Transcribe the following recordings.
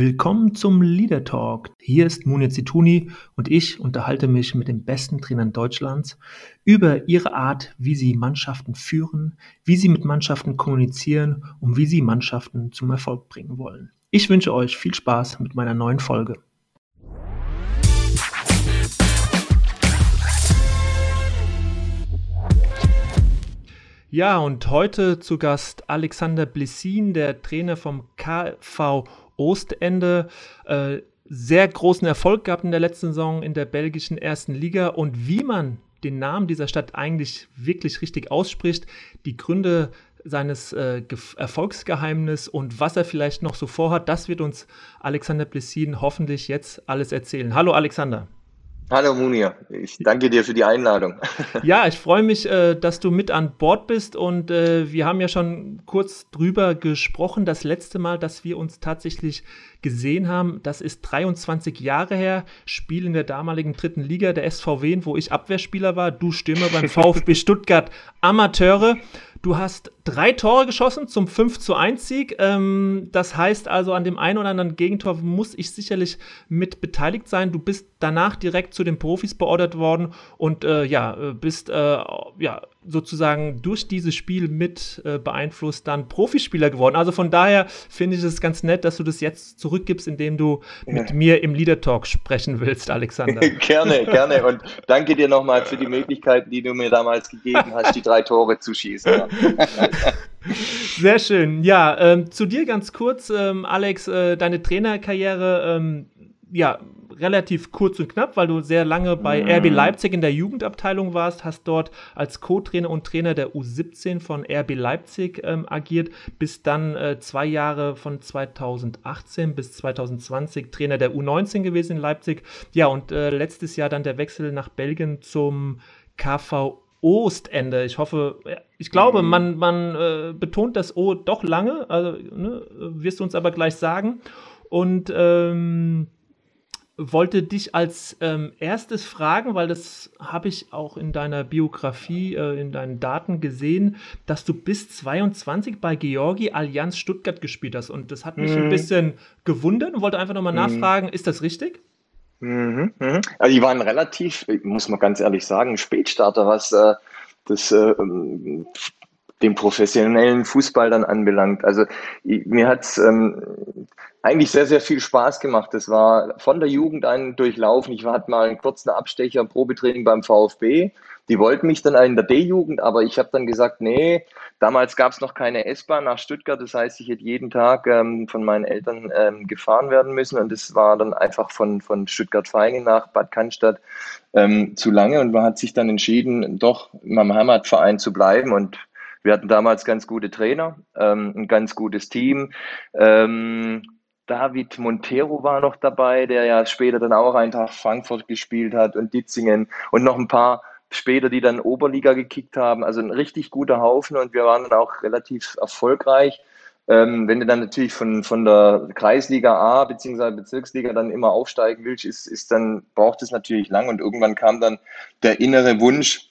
Willkommen zum Leader Talk. Hier ist Munir Zituni und ich unterhalte mich mit den besten Trainern Deutschlands über ihre Art, wie sie Mannschaften führen, wie sie mit Mannschaften kommunizieren und wie sie Mannschaften zum Erfolg bringen wollen. Ich wünsche euch viel Spaß mit meiner neuen Folge. Ja, und heute zu Gast Alexander Blessin, der Trainer vom KV Ostende. Äh, sehr großen Erfolg gehabt in der letzten Saison in der belgischen ersten Liga und wie man den Namen dieser Stadt eigentlich wirklich richtig ausspricht, die Gründe seines äh, Erfolgsgeheimnis und was er vielleicht noch so vorhat, das wird uns Alexander Blessin hoffentlich jetzt alles erzählen. Hallo Alexander. Hallo Munir, ich danke dir für die Einladung. Ja, ich freue mich, äh, dass du mit an Bord bist und äh, wir haben ja schon kurz drüber gesprochen, das letzte Mal, dass wir uns tatsächlich gesehen haben, das ist 23 Jahre her, Spiel in der damaligen dritten Liga der SVW, wo ich Abwehrspieler war, du Stürmer beim VfB Stuttgart Amateure. Du hast drei Tore geschossen zum 5 zu 1 Sieg. Ähm, das heißt also, an dem einen oder anderen Gegentor muss ich sicherlich mit beteiligt sein. Du bist danach direkt zu den Profis beordert worden und äh, ja, äh, bist äh, ja sozusagen durch dieses Spiel mit äh, beeinflusst dann Profispieler geworden. Also von daher finde ich es ganz nett, dass du das jetzt zurückgibst, indem du ja. mit mir im Leader Talk sprechen willst, Alexander. gerne, gerne und danke dir nochmal für die Möglichkeiten, die du mir damals gegeben hast, die drei Tore zu schießen. Sehr schön. Ja, ähm, zu dir ganz kurz, ähm, Alex, äh, deine Trainerkarriere, ähm, ja, relativ kurz und knapp, weil du sehr lange bei mhm. RB Leipzig in der Jugendabteilung warst, hast dort als Co-Trainer und Trainer der U17 von RB Leipzig ähm, agiert, bist dann äh, zwei Jahre von 2018 bis 2020 Trainer der U19 gewesen in Leipzig. Ja, und äh, letztes Jahr dann der Wechsel nach Belgien zum KV Ostende. Ich hoffe, ich glaube, mhm. man, man äh, betont das O doch lange, also ne, wirst du uns aber gleich sagen. Und ähm, wollte dich als ähm, erstes fragen, weil das habe ich auch in deiner Biografie, äh, in deinen Daten gesehen, dass du bis 22 bei Georgi Allianz Stuttgart gespielt hast. Und das hat mich mhm. ein bisschen gewundert und wollte einfach nochmal mhm. nachfragen, ist das richtig? Mhm, mh. Also die waren relativ, muss man ganz ehrlich sagen, Spätstarter, was äh, das äh, den professionellen Fußball dann anbelangt. Also mir hat es ähm, eigentlich sehr, sehr viel Spaß gemacht. Das war von der Jugend an durchlaufen. Ich hatte mal einen kurzen Abstecher, Probetraining beim VfB. Die wollten mich dann in der D-Jugend, aber ich habe dann gesagt, nee, damals gab es noch keine S-Bahn nach Stuttgart. Das heißt, ich hätte jeden Tag ähm, von meinen Eltern ähm, gefahren werden müssen. Und das war dann einfach von, von Stuttgart-Feingen nach Bad Cannstatt ähm, zu lange. Und man hat sich dann entschieden, doch in meinem Heimatverein zu bleiben. Und wir hatten damals ganz gute Trainer, ähm, ein ganz gutes Team. Ähm, David Montero war noch dabei, der ja später dann auch Eintracht Frankfurt gespielt hat und Ditzingen und noch ein paar später, die dann Oberliga gekickt haben. Also ein richtig guter Haufen und wir waren dann auch relativ erfolgreich. Ähm, wenn du dann natürlich von, von der Kreisliga A bzw. Bezirksliga dann immer aufsteigen willst, ist, ist dann braucht es natürlich lang und irgendwann kam dann der innere Wunsch,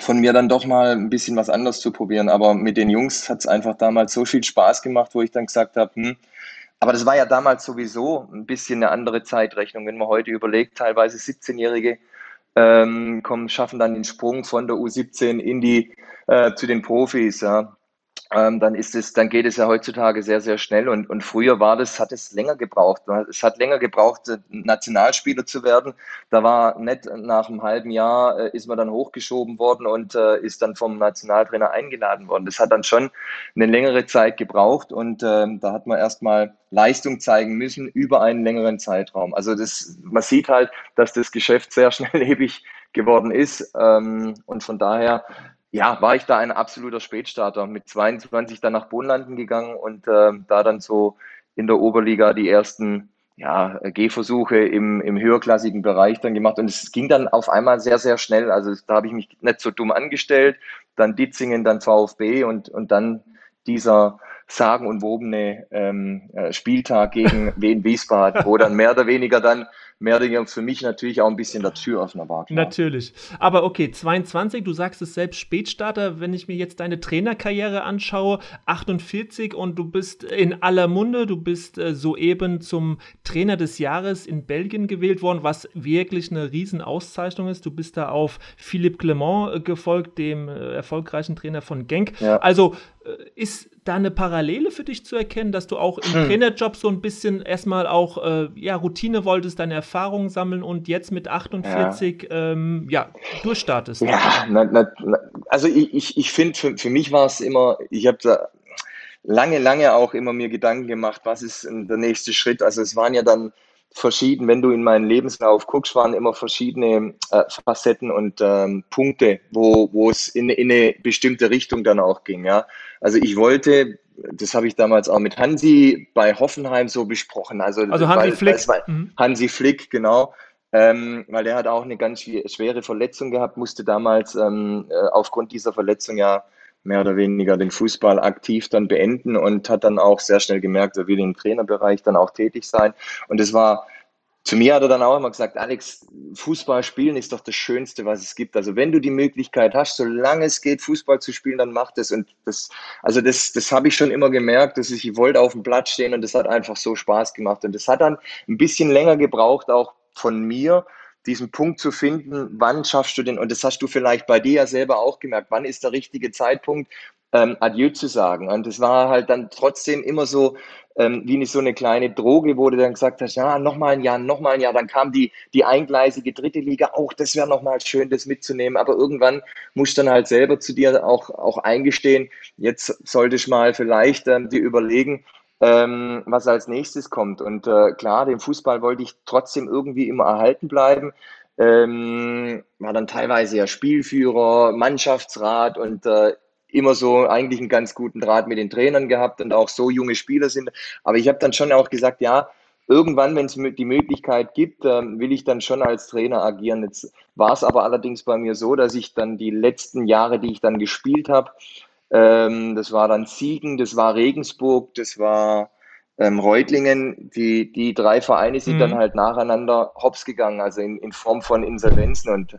von mir dann doch mal ein bisschen was anderes zu probieren. Aber mit den Jungs hat es einfach damals so viel Spaß gemacht, wo ich dann gesagt habe, hm, aber das war ja damals sowieso ein bisschen eine andere Zeitrechnung. Wenn man heute überlegt, teilweise 17-Jährige ähm, kommen, schaffen dann den Sprung von der U17 in die äh, zu den Profis. Ja ähm, dann ist es, dann geht es ja heutzutage sehr, sehr schnell und, und früher war das, hat es länger gebraucht. Es hat länger gebraucht, äh, Nationalspieler zu werden. Da war nicht nach einem halben Jahr äh, ist man dann hochgeschoben worden und äh, ist dann vom Nationaltrainer eingeladen worden. Das hat dann schon eine längere Zeit gebraucht und ähm, da hat man erstmal Leistung zeigen müssen über einen längeren Zeitraum. Also das, man sieht halt, dass das Geschäft sehr schnelllebig geworden ist ähm, und von daher ja, war ich da ein absoluter Spätstarter. Mit 22 dann nach Bohnlanden gegangen und äh, da dann so in der Oberliga die ersten ja, Gehversuche im, im höherklassigen Bereich dann gemacht. Und es ging dann auf einmal sehr, sehr schnell. Also da habe ich mich nicht so dumm angestellt. Dann Ditzingen, dann VfB und, und dann dieser sagenumwobene ähm, äh, Spieltag gegen Wien Wiesbaden, wo dann mehr oder weniger dann mehr oder weniger für mich natürlich auch ein bisschen der Türöffner war. Klar. Natürlich. Aber okay, 22, du sagst es selbst Spätstarter, wenn ich mir jetzt deine Trainerkarriere anschaue, 48 und du bist in aller Munde, du bist äh, soeben zum Trainer des Jahres in Belgien gewählt worden, was wirklich eine Riesenauszeichnung ist. Du bist da auf Philippe Clement äh, gefolgt, dem äh, erfolgreichen Trainer von Genk. Ja. Also ist da eine Parallele für dich zu erkennen, dass du auch im hm. Trainerjob so ein bisschen erstmal auch äh, ja, Routine wolltest, deine Erfahrungen sammeln und jetzt mit 48 ja, ähm, ja durchstartest? Ja, na, na, na, also ich, ich, ich finde, für, für mich war es immer, ich habe da lange, lange auch immer mir Gedanken gemacht, was ist der nächste Schritt. Also es waren ja dann verschieden, wenn du in meinen Lebenslauf guckst, waren immer verschiedene äh, Facetten und ähm, Punkte, wo, wo es in, in eine bestimmte Richtung dann auch ging. Ja? Also ich wollte, das habe ich damals auch mit Hansi bei Hoffenheim so besprochen. Also, also Hansi weil, Flick. Weil, mhm. Hansi Flick, genau. Ähm, weil der hat auch eine ganz schwere Verletzung gehabt, musste damals ähm, äh, aufgrund dieser Verletzung ja mehr oder weniger den Fußball aktiv dann beenden und hat dann auch sehr schnell gemerkt, er will im Trainerbereich dann auch tätig sein. Und es war, zu mir hat er dann auch immer gesagt, Alex, Fußball spielen ist doch das Schönste, was es gibt. Also wenn du die Möglichkeit hast, solange es geht, Fußball zu spielen, dann mach das. Und das, also das, das habe ich schon immer gemerkt, dass ich, ich wollte auf dem Platz stehen und das hat einfach so Spaß gemacht. Und das hat dann ein bisschen länger gebraucht, auch von mir, diesen Punkt zu finden, wann schaffst du den, und das hast du vielleicht bei dir ja selber auch gemerkt, wann ist der richtige Zeitpunkt, ähm, Adieu zu sagen. Und das war halt dann trotzdem immer so, ähm, wie so eine kleine Droge, wo du dann gesagt hast, ja, nochmal ein Jahr, nochmal ein Jahr, dann kam die, die eingleisige dritte Liga, auch das wäre nochmal schön, das mitzunehmen, aber irgendwann musst du dann halt selber zu dir auch, auch eingestehen, jetzt sollte ich mal vielleicht ähm, dir überlegen, ähm, was als nächstes kommt. Und äh, klar, den Fußball wollte ich trotzdem irgendwie immer erhalten bleiben. Ähm, war dann teilweise ja Spielführer, Mannschaftsrat und äh, immer so eigentlich einen ganz guten Draht mit den Trainern gehabt und auch so junge Spieler sind. Aber ich habe dann schon auch gesagt, ja, irgendwann, wenn es die Möglichkeit gibt, äh, will ich dann schon als Trainer agieren. Jetzt war es aber allerdings bei mir so, dass ich dann die letzten Jahre, die ich dann gespielt habe, ähm, das war dann Siegen, das war Regensburg, das war ähm, Reutlingen. Die, die drei Vereine sind mhm. dann halt nacheinander hops gegangen, also in, in Form von Insolvenzen. Und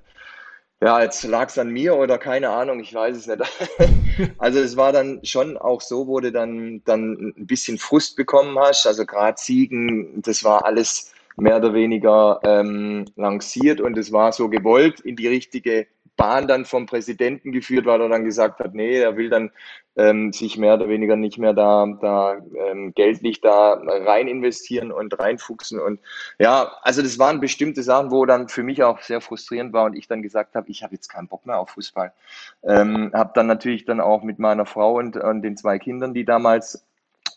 ja, jetzt lag es an mir oder keine Ahnung, ich weiß es nicht. also es war dann schon auch so, wo du dann, dann ein bisschen Frust bekommen hast. Also gerade Siegen, das war alles mehr oder weniger ähm, lanciert und es war so gewollt in die richtige Bahn dann vom Präsidenten geführt, weil er dann gesagt hat, nee, er will dann ähm, sich mehr oder weniger nicht mehr da, da ähm, geldlich da rein investieren und reinfuchsen. Und ja, also das waren bestimmte Sachen, wo dann für mich auch sehr frustrierend war und ich dann gesagt habe, ich habe jetzt keinen Bock mehr auf Fußball. Ähm, habe dann natürlich dann auch mit meiner Frau und, und den zwei Kindern, die damals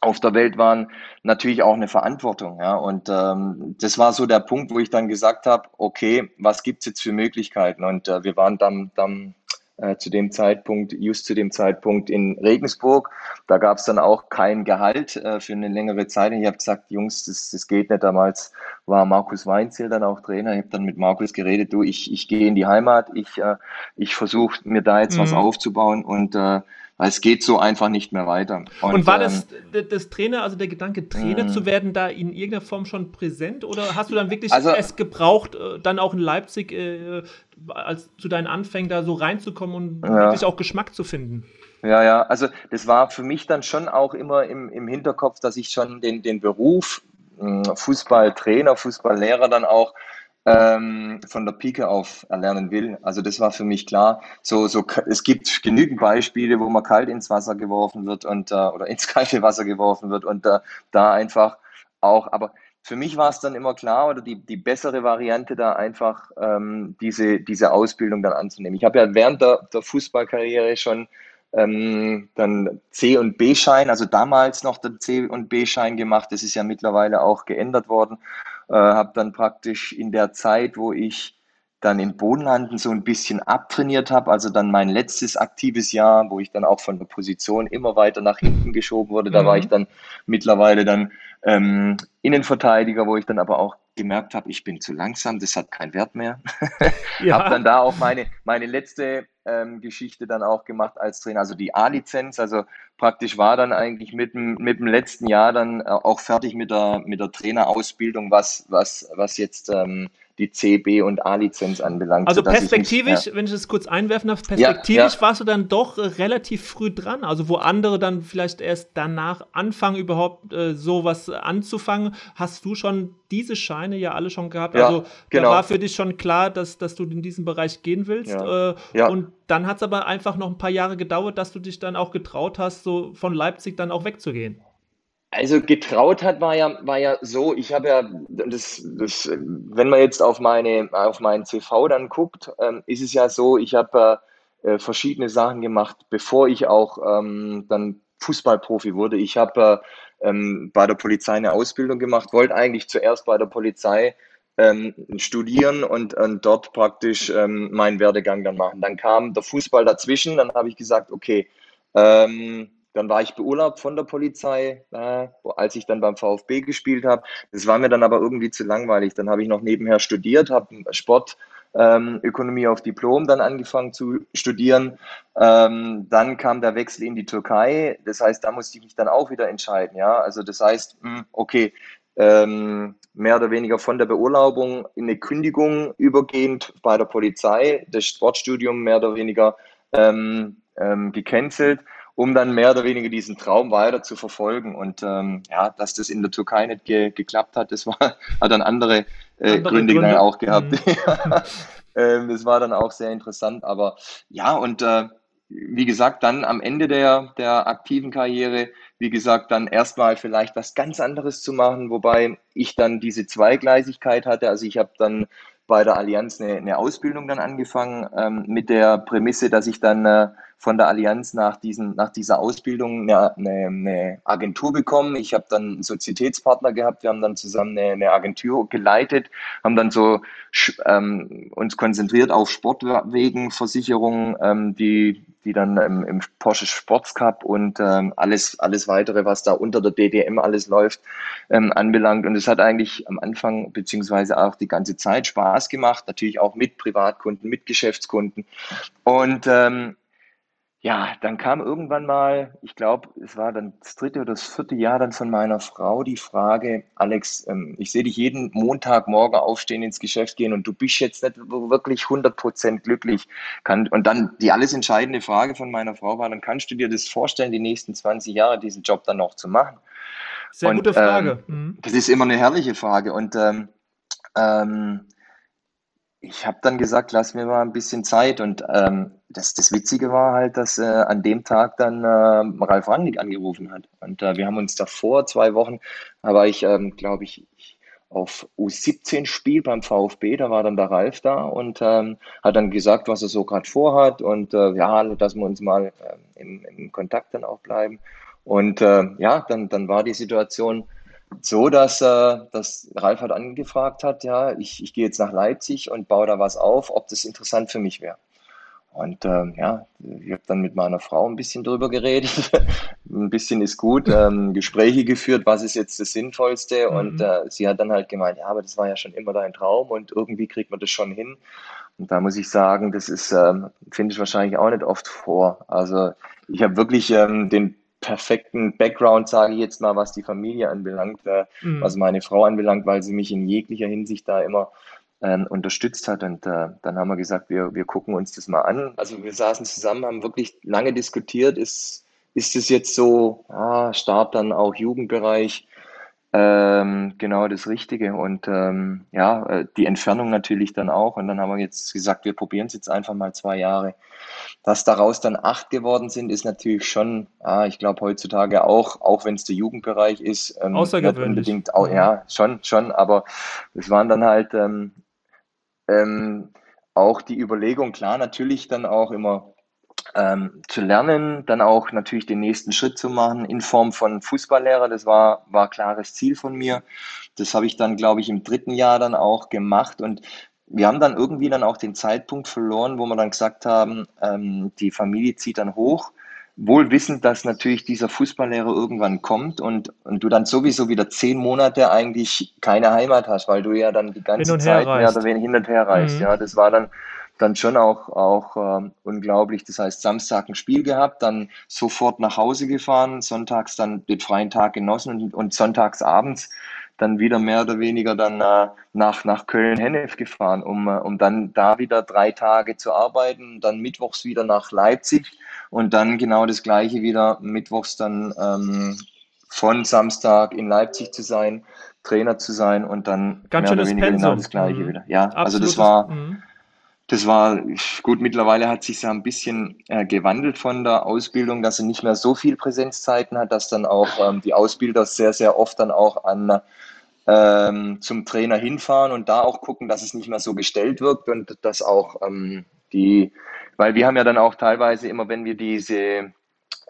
auf der Welt waren, natürlich auch eine Verantwortung. Ja? Und ähm, das war so der Punkt, wo ich dann gesagt habe, okay, was gibt's jetzt für Möglichkeiten? Und äh, wir waren dann, dann äh, zu dem Zeitpunkt, just zu dem Zeitpunkt in Regensburg. Da gab's dann auch kein Gehalt äh, für eine längere Zeit. Ich habe gesagt, Jungs, das, das geht nicht. Damals war Markus Weinzel dann auch Trainer. Ich habe dann mit Markus geredet, du, ich, ich gehe in die Heimat, ich, äh, ich versuche mir da jetzt mhm. was aufzubauen und äh, es geht so einfach nicht mehr weiter. Und, und war das, ähm, das Trainer, also der Gedanke, Trainer mh. zu werden, da in irgendeiner Form schon präsent oder hast du dann wirklich also, es gebraucht, äh, dann auch in Leipzig äh, als zu deinen Anfängen da so reinzukommen und ja. wirklich auch Geschmack zu finden? Ja, ja, also das war für mich dann schon auch immer im, im Hinterkopf, dass ich schon den, den Beruf Fußballtrainer, Fußballlehrer dann auch ähm, von der Pike auf erlernen will. Also das war für mich klar. So, so, es gibt genügend Beispiele, wo man kalt ins Wasser geworfen wird und äh, oder ins kalte Wasser geworfen wird und äh, da einfach auch, aber für mich war es dann immer klar oder die, die bessere Variante da einfach ähm, diese, diese Ausbildung dann anzunehmen. Ich habe ja während der, der Fußballkarriere schon ähm, dann C- und B-Schein, also damals noch der C- und B-Schein gemacht. Das ist ja mittlerweile auch geändert worden. Äh, habe dann praktisch in der Zeit, wo ich dann in Bodenlanden so ein bisschen abtrainiert habe, also dann mein letztes aktives Jahr, wo ich dann auch von der Position immer weiter nach hinten geschoben wurde, da mhm. war ich dann mittlerweile dann ähm, Innenverteidiger, wo ich dann aber auch gemerkt habe, ich bin zu langsam, das hat keinen Wert mehr. Ja. habe dann da auch meine, meine letzte ähm, Geschichte dann auch gemacht als Trainer, also die A-Lizenz, also praktisch war dann eigentlich mit dem, mit dem letzten Jahr dann äh, auch fertig mit der, mit der Trainerausbildung, was, was, was jetzt ähm, die C, B und A-Lizenz anbelangt. Also perspektivisch, ich ja. wenn ich das kurz einwerfen darf, perspektivisch ja, ja. warst du dann doch äh, relativ früh dran. Also wo andere dann vielleicht erst danach anfangen, überhaupt äh, sowas anzufangen, hast du schon diese Scheine ja alle schon gehabt. also genau. da war für dich schon klar, dass, dass du in diesen Bereich gehen willst. Äh, und dann hat es aber einfach noch ein paar Jahre gedauert, dass du dich dann auch getraut hast, so von Leipzig dann auch wegzugehen. Also getraut hat war ja, war ja so, ich habe ja, das, das, wenn man jetzt auf meine, auf meinen CV dann guckt, ähm, ist es ja so, ich habe äh, verschiedene Sachen gemacht, bevor ich auch ähm, dann Fußballprofi wurde. Ich habe äh, ähm, bei der Polizei eine Ausbildung gemacht, wollte eigentlich zuerst bei der Polizei ähm, studieren und, und dort praktisch ähm, meinen Werdegang dann machen. Dann kam der Fußball dazwischen, dann habe ich gesagt, okay, ähm, dann war ich beurlaubt von der Polizei, äh, als ich dann beim VfB gespielt habe. Das war mir dann aber irgendwie zu langweilig. Dann habe ich noch nebenher studiert, habe Sportökonomie ähm, auf Diplom dann angefangen zu studieren. Ähm, dann kam der Wechsel in die Türkei. Das heißt, da musste ich mich dann auch wieder entscheiden. Ja, also das heißt, hm, okay, ähm, mehr oder weniger von der Beurlaubung in eine Kündigung übergehend bei der Polizei, das Sportstudium mehr oder weniger ähm, ähm, gecancelt um dann mehr oder weniger diesen Traum weiter zu verfolgen. Und ähm, ja, dass das in der Türkei nicht ge geklappt hat, das war, hat dann andere, äh, andere Gründe, Gründe, dann auch gehabt. Mhm. ähm, das war dann auch sehr interessant. Aber ja, und äh, wie gesagt, dann am Ende der, der aktiven Karriere, wie gesagt, dann erstmal vielleicht was ganz anderes zu machen, wobei ich dann diese Zweigleisigkeit hatte. Also ich habe dann bei der Allianz eine, eine Ausbildung dann angefangen ähm, mit der Prämisse, dass ich dann äh, von der Allianz nach, diesen, nach dieser Ausbildung eine, eine, Agentur bekommen. Ich habe dann einen Sozietätspartner gehabt, wir haben dann zusammen eine, eine Agentur geleitet, haben dann so ähm, uns konzentriert auf Sportwegen, Versicherungen, ähm, die, die dann im, im Porsche Sports Cup und ähm, alles, alles weitere, was da unter der DDM alles läuft, ähm, anbelangt. Und es hat eigentlich am Anfang beziehungsweise auch die ganze Zeit Spaß gemacht, natürlich auch mit Privatkunden, mit Geschäftskunden. Und ähm, ja, dann kam irgendwann mal, ich glaube, es war dann das dritte oder das vierte Jahr dann von meiner Frau die Frage, Alex, ähm, ich sehe dich jeden Montagmorgen aufstehen, ins Geschäft gehen und du bist jetzt nicht wirklich 100% glücklich. Kann, und dann die alles entscheidende Frage von meiner Frau war, dann kannst du dir das vorstellen, die nächsten 20 Jahre diesen Job dann noch zu machen? Sehr und, gute Frage. Ähm, mhm. Das ist immer eine herrliche Frage und ähm, ähm, ich habe dann gesagt, lass mir mal ein bisschen Zeit. Und ähm, das, das Witzige war halt, dass äh, an dem Tag dann äh, Ralf Rangnick angerufen hat. Und äh, wir haben uns davor, zwei Wochen, da war ich, ähm, glaube ich, auf U17-Spiel beim VfB, da war dann der Ralf da und ähm, hat dann gesagt, was er so gerade vorhat und äh, ja, dass wir uns mal äh, im, im Kontakt dann auch bleiben. Und äh, ja, dann, dann war die Situation, so, dass, äh, dass Ralf hat angefragt hat, ja, ich, ich gehe jetzt nach Leipzig und baue da was auf, ob das interessant für mich wäre. Und ähm, ja, ich habe dann mit meiner Frau ein bisschen drüber geredet. ein bisschen ist gut, ähm, Gespräche geführt, was ist jetzt das Sinnvollste. Mhm. Und äh, sie hat dann halt gemeint, ja, aber das war ja schon immer dein Traum und irgendwie kriegt man das schon hin. Und da muss ich sagen, das ist, ähm, finde ich wahrscheinlich auch nicht oft vor. Also ich habe wirklich ähm, den perfekten Background, sage ich jetzt mal, was die Familie anbelangt, äh, mhm. was meine Frau anbelangt, weil sie mich in jeglicher Hinsicht da immer ähm, unterstützt hat. Und äh, dann haben wir gesagt, wir, wir gucken uns das mal an. Also wir saßen zusammen, haben wirklich lange diskutiert, ist, ist es jetzt so, ah, Start dann auch Jugendbereich, ähm, genau das Richtige. Und ähm, ja, äh, die Entfernung natürlich dann auch. Und dann haben wir jetzt gesagt, wir probieren es jetzt einfach mal zwei Jahre. Dass daraus dann acht geworden sind, ist natürlich schon, ah, ich glaube heutzutage auch, auch wenn es der Jugendbereich ist, ähm, Außergewöhnlich. unbedingt, auch, ja, schon, schon, aber es waren dann halt ähm, ähm, auch die Überlegung, klar, natürlich dann auch immer ähm, zu lernen, dann auch natürlich den nächsten Schritt zu machen in Form von Fußballlehrer. Das war, war klares Ziel von mir. Das habe ich dann, glaube ich, im dritten Jahr dann auch gemacht und wir haben dann irgendwie dann auch den Zeitpunkt verloren, wo wir dann gesagt haben, ähm, die Familie zieht dann hoch wohl wissend, dass natürlich dieser Fußballlehrer irgendwann kommt und, und du dann sowieso wieder zehn Monate eigentlich keine Heimat hast, weil du ja dann die ganze Zeit mehr oder weniger hin und her reist. Mhm. Ja, das war dann dann schon auch, auch äh, unglaublich. Das heißt, Samstag ein Spiel gehabt, dann sofort nach Hause gefahren, sonntags dann den freien Tag genossen und, und sonntags abends dann wieder mehr oder weniger dann äh, nach, nach Köln-Hennef gefahren, um, äh, um dann da wieder drei Tage zu arbeiten, dann mittwochs wieder nach Leipzig und dann genau das gleiche wieder mittwochs dann ähm, von Samstag in Leipzig zu sein, Trainer zu sein und dann Ganz mehr oder weniger genau das gleiche mhm. wieder. Ja, Absolutes, also das war, mhm. Das war gut. Mittlerweile hat sich ja ein bisschen äh, gewandelt von der Ausbildung, dass er nicht mehr so viel Präsenzzeiten hat, dass dann auch ähm, die Ausbilder sehr, sehr oft dann auch an ähm, zum Trainer hinfahren und da auch gucken, dass es nicht mehr so gestellt wirkt und dass auch ähm, die, weil wir haben ja dann auch teilweise immer, wenn wir diese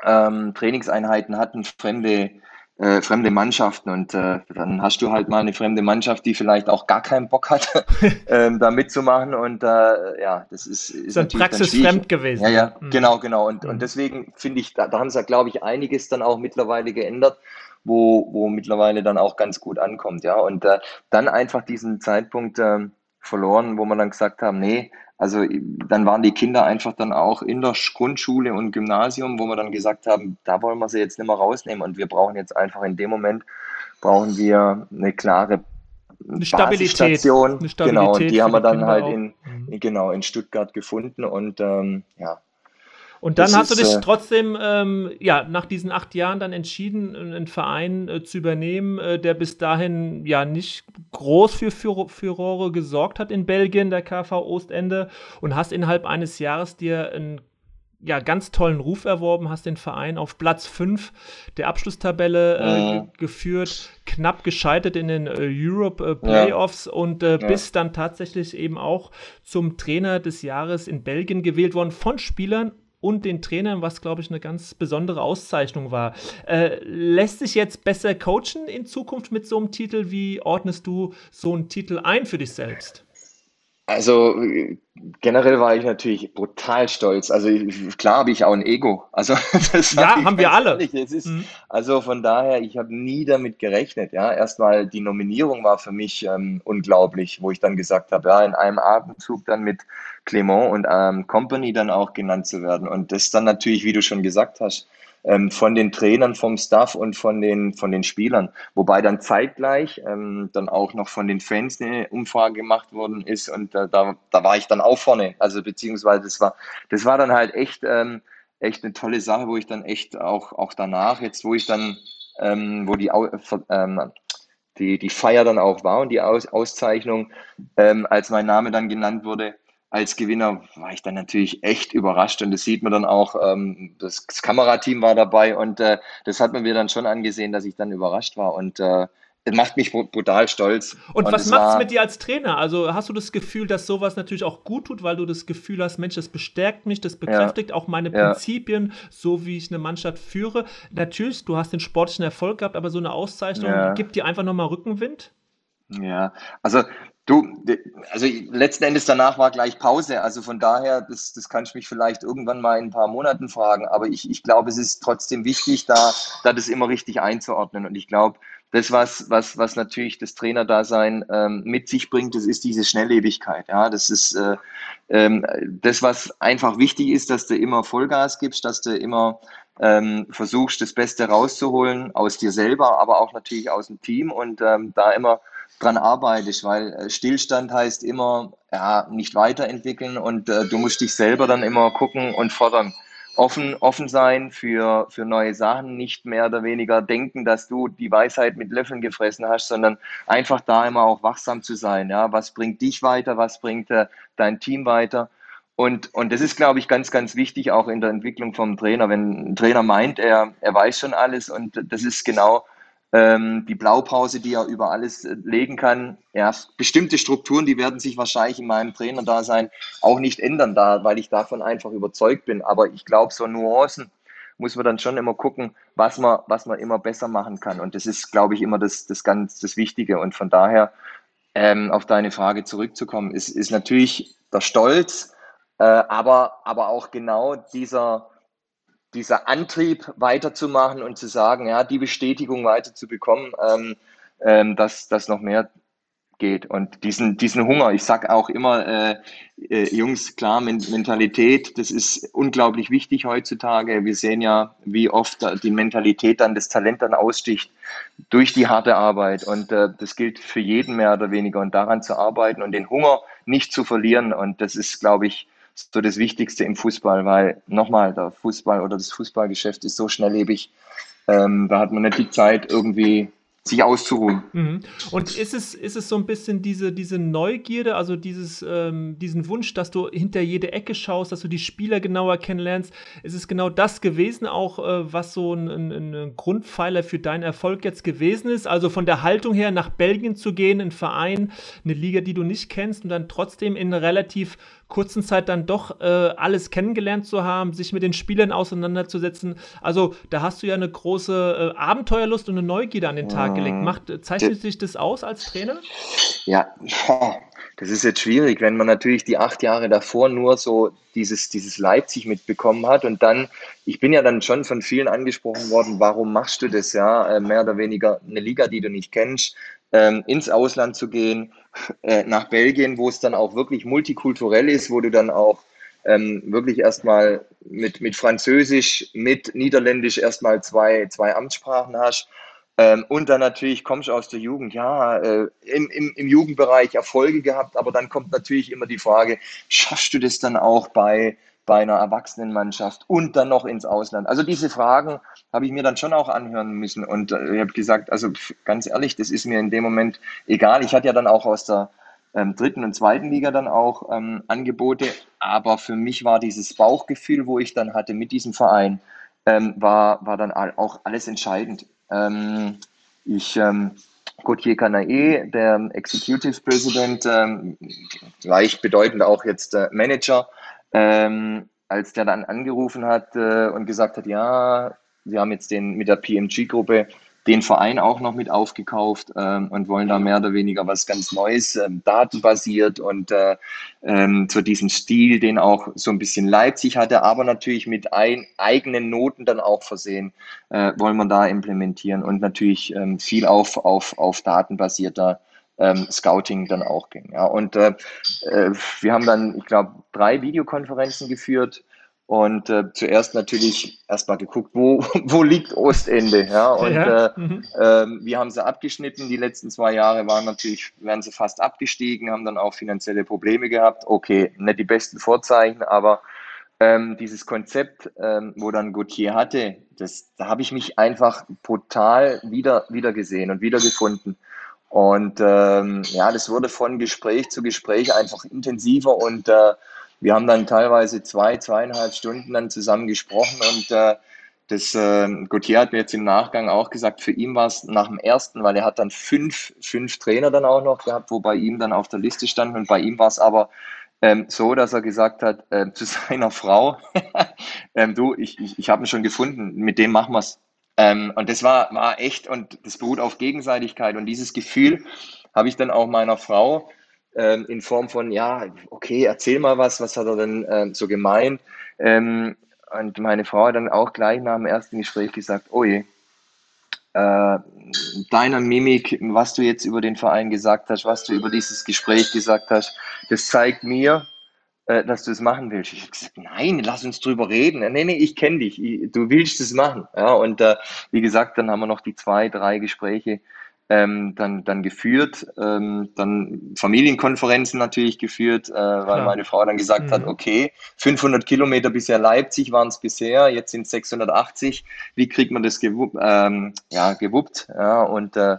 ähm, Trainingseinheiten hatten, fremde äh, fremde Mannschaften und äh, dann hast du halt mal eine fremde Mannschaft, die vielleicht auch gar keinen Bock hat, ähm, da mitzumachen und äh, ja, das ist, ist, ist dann praxisfremd gewesen. Ja, ja, mhm. genau, genau und, mhm. und deswegen finde ich, da, da haben sie, glaube ich, einiges dann auch mittlerweile geändert wo, wo mittlerweile dann auch ganz gut ankommt, ja. Und äh, dann einfach diesen Zeitpunkt äh, verloren, wo man dann gesagt haben, nee, also dann waren die Kinder einfach dann auch in der Grundschule und Gymnasium, wo wir dann gesagt haben, da wollen wir sie jetzt nicht mehr rausnehmen und wir brauchen jetzt einfach in dem Moment, brauchen wir eine klare eine Stabilität, eine Stabilität genau, und die haben wir dann halt in, mhm. genau, in Stuttgart gefunden und ähm, ja, und dann das hast du dich äh, trotzdem, ähm, ja, nach diesen acht Jahren dann entschieden, einen Verein äh, zu übernehmen, äh, der bis dahin ja nicht groß für Furore gesorgt hat in Belgien, der KV Ostende, und hast innerhalb eines Jahres dir einen ja, ganz tollen Ruf erworben, hast den Verein auf Platz 5 der Abschlusstabelle äh, mhm. geführt, knapp gescheitert in den äh, Europe äh, Playoffs ja. und äh, ja. bist dann tatsächlich eben auch zum Trainer des Jahres in Belgien gewählt worden von Spielern und den Trainern, was, glaube ich, eine ganz besondere Auszeichnung war. Äh, lässt sich jetzt besser coachen in Zukunft mit so einem Titel? Wie ordnest du so einen Titel ein für dich selbst? Also generell war ich natürlich brutal stolz. Also klar habe ich auch ein Ego. Also das ja, hab haben wir alle. Ist, mhm. Also von daher, ich habe nie damit gerechnet. Ja, erstmal die Nominierung war für mich ähm, unglaublich, wo ich dann gesagt habe, ja, in einem Atemzug dann mit Clement und ähm, Company dann auch genannt zu werden. Und das dann natürlich, wie du schon gesagt hast, ähm, von den Trainern, vom Staff und von den, von den Spielern. Wobei dann zeitgleich ähm, dann auch noch von den Fans eine Umfrage gemacht worden ist und äh, da, da war ich dann auch vorne. Also beziehungsweise das war, das war dann halt echt, ähm, echt eine tolle Sache, wo ich dann echt auch, auch danach, jetzt wo ich dann, ähm, wo die, ähm, die, die Feier dann auch war und die Aus, Auszeichnung, ähm, als mein Name dann genannt wurde, als Gewinner war ich dann natürlich echt überrascht und das sieht man dann auch, ähm, das, das, Kamerateam war dabei und äh, das hat man mir dann schon angesehen, dass ich dann überrascht war und äh, das macht mich brutal stolz. Und, und was macht es mit dir als Trainer? Also hast du das Gefühl, dass sowas natürlich auch gut tut, weil du das Gefühl hast, Mensch, das bestärkt mich, das bekräftigt ja. auch meine Prinzipien, ja. so wie ich eine Mannschaft führe. Natürlich, du hast den sportlichen Erfolg gehabt, aber so eine Auszeichnung ja. gibt dir einfach nochmal Rückenwind? Ja, also Du, also letzten Endes danach war gleich Pause. Also von daher, das, das kann ich mich vielleicht irgendwann mal in ein paar Monaten fragen. Aber ich, ich glaube, es ist trotzdem wichtig, da, da das immer richtig einzuordnen. Und ich glaube, das, was, was, was natürlich das Trainerdasein ähm, mit sich bringt, das ist diese Schnelllebigkeit. Ja, das ist äh, ähm, das, was einfach wichtig ist, dass du immer Vollgas gibst, dass du immer ähm, versuchst, das Beste rauszuholen aus dir selber, aber auch natürlich aus dem Team und ähm, da immer dran arbeitest, weil äh, Stillstand heißt immer, ja, nicht weiterentwickeln und äh, du musst dich selber dann immer gucken und fordern. Offen, offen sein für, für neue Sachen, nicht mehr oder weniger denken, dass du die Weisheit mit Löffeln gefressen hast, sondern einfach da immer auch wachsam zu sein. Ja, was bringt dich weiter? Was bringt äh, dein Team weiter? Und, und das ist, glaube ich, ganz, ganz wichtig auch in der Entwicklung vom Trainer. Wenn ein Trainer meint, er, er weiß schon alles und das ist genau ähm, die Blaupause, die er über alles äh, legen kann. Ja, bestimmte Strukturen, die werden sich wahrscheinlich in meinem Trainerdasein auch nicht ändern, da, weil ich davon einfach überzeugt bin. Aber ich glaube, so Nuancen muss man dann schon immer gucken, was man, was man immer besser machen kann. Und das ist, glaube ich, immer das, das ganz das Wichtige. Und von daher, ähm, auf deine Frage zurückzukommen, ist, ist natürlich der Stolz, äh, aber, aber auch genau dieser, dieser Antrieb weiterzumachen und zu sagen, ja, die Bestätigung weiterzubekommen, ähm, ähm, dass das noch mehr geht. Und diesen, diesen Hunger, ich sag auch immer, äh, äh, Jungs, klar, Mentalität, das ist unglaublich wichtig heutzutage. Wir sehen ja, wie oft die Mentalität dann das Talent dann aussticht durch die harte Arbeit. Und äh, das gilt für jeden mehr oder weniger. Und daran zu arbeiten und den Hunger nicht zu verlieren. Und das ist, glaube ich, so das Wichtigste im Fußball, weil nochmal, der Fußball oder das Fußballgeschäft ist so schnelllebig. Ähm, da hat man nicht die Zeit, irgendwie sich auszuruhen. Mhm. Und ist es, ist es so ein bisschen diese, diese Neugierde, also dieses, ähm, diesen Wunsch, dass du hinter jede Ecke schaust, dass du die Spieler genauer kennenlernst? Ist es genau das gewesen, auch äh, was so ein, ein, ein, Grundpfeiler für deinen Erfolg jetzt gewesen ist? Also von der Haltung her nach Belgien zu gehen, ein Verein, eine Liga, die du nicht kennst und dann trotzdem in relativ kurzen Zeit dann doch äh, alles kennengelernt zu haben, sich mit den Spielern auseinanderzusetzen. Also da hast du ja eine große äh, Abenteuerlust und eine Neugierde an den Tag gelegt. Mm. Macht, zeichnet sich das aus als Trainer? Ja, das ist jetzt schwierig, wenn man natürlich die acht Jahre davor nur so dieses, dieses Leipzig mitbekommen hat und dann, ich bin ja dann schon von vielen angesprochen worden, warum machst du das ja, äh, mehr oder weniger eine Liga, die du nicht kennst, ähm, ins Ausland zu gehen, äh, nach Belgien, wo es dann auch wirklich multikulturell ist, wo du dann auch ähm, wirklich erstmal mit, mit Französisch, mit Niederländisch erstmal zwei, zwei Amtssprachen hast. Ähm, und dann natürlich kommst du aus der Jugend, ja, äh, im, im, im Jugendbereich Erfolge gehabt, aber dann kommt natürlich immer die Frage, schaffst du das dann auch bei, bei einer Erwachsenenmannschaft und dann noch ins Ausland? Also diese Fragen habe ich mir dann schon auch anhören müssen und äh, ich habe gesagt, also ganz ehrlich, das ist mir in dem Moment egal. Ich hatte ja dann auch aus der ähm, dritten und zweiten Liga dann auch ähm, Angebote, aber für mich war dieses Bauchgefühl, wo ich dann hatte mit diesem Verein, ähm, war, war dann auch alles entscheidend. Ähm, ich ähm, Gauthier Canae, der Executive President, ähm, gleich bedeutend auch jetzt äh, Manager, ähm, als der dann angerufen hat äh, und gesagt hat, ja, wir haben jetzt den mit der PMG-Gruppe den Verein auch noch mit aufgekauft ähm, und wollen da mehr oder weniger was ganz Neues, ähm, datenbasiert und äh, ähm, zu diesem Stil, den auch so ein bisschen Leipzig hatte, aber natürlich mit ein, eigenen Noten dann auch versehen, äh, wollen wir da implementieren und natürlich ähm, viel auf, auf, auf datenbasierter ähm, Scouting dann auch ging. Ja. Und äh, äh, wir haben dann, ich glaube, drei Videokonferenzen geführt und äh, zuerst natürlich erstmal geguckt, wo, wo liegt Ostende. Ja? Und ja. Äh, mhm. äh, wir haben sie abgeschnitten. Die letzten zwei Jahre waren natürlich, wären sie fast abgestiegen, haben dann auch finanzielle Probleme gehabt. Okay, nicht die besten Vorzeichen, aber ähm, dieses Konzept, ähm, wo dann Gauthier hatte, das, da habe ich mich einfach brutal wieder, wieder gesehen und wiedergefunden. Und ähm, ja, das wurde von Gespräch zu Gespräch einfach intensiver und äh, wir haben dann teilweise zwei, zweieinhalb Stunden dann zusammen gesprochen und äh, das äh, Gauthier hat mir jetzt im Nachgang auch gesagt, für ihn war es nach dem ersten, weil er hat dann fünf, fünf Trainer dann auch noch gehabt, wo bei ihm dann auf der Liste standen und bei ihm war es aber ähm, so, dass er gesagt hat äh, zu seiner Frau, ähm, du, ich, ich, ich habe ihn schon gefunden, mit dem machen wir's. Ähm, und das war, war echt und das beruht auf Gegenseitigkeit und dieses Gefühl habe ich dann auch meiner Frau ähm, in Form von, ja, okay, erzähl mal was, was hat er denn ähm, so gemeint? Ähm, und meine Frau hat dann auch gleich nach dem ersten Gespräch gesagt, oh je, äh, deiner Mimik, was du jetzt über den Verein gesagt hast, was du über dieses Gespräch gesagt hast, das zeigt mir, äh, dass du es machen willst. Ich habe gesagt, nein, lass uns drüber reden. Nee, nee, ich kenne dich, ich, du willst es machen. Ja, und äh, wie gesagt, dann haben wir noch die zwei, drei Gespräche ähm, dann, dann geführt, ähm, dann Familienkonferenzen natürlich geführt, äh, weil Klar. meine Frau dann gesagt mhm. hat, okay, 500 Kilometer bisher Leipzig waren es bisher, jetzt sind es 680, wie kriegt man das gewuppt? Ähm, ja, gewuppt ja, und äh,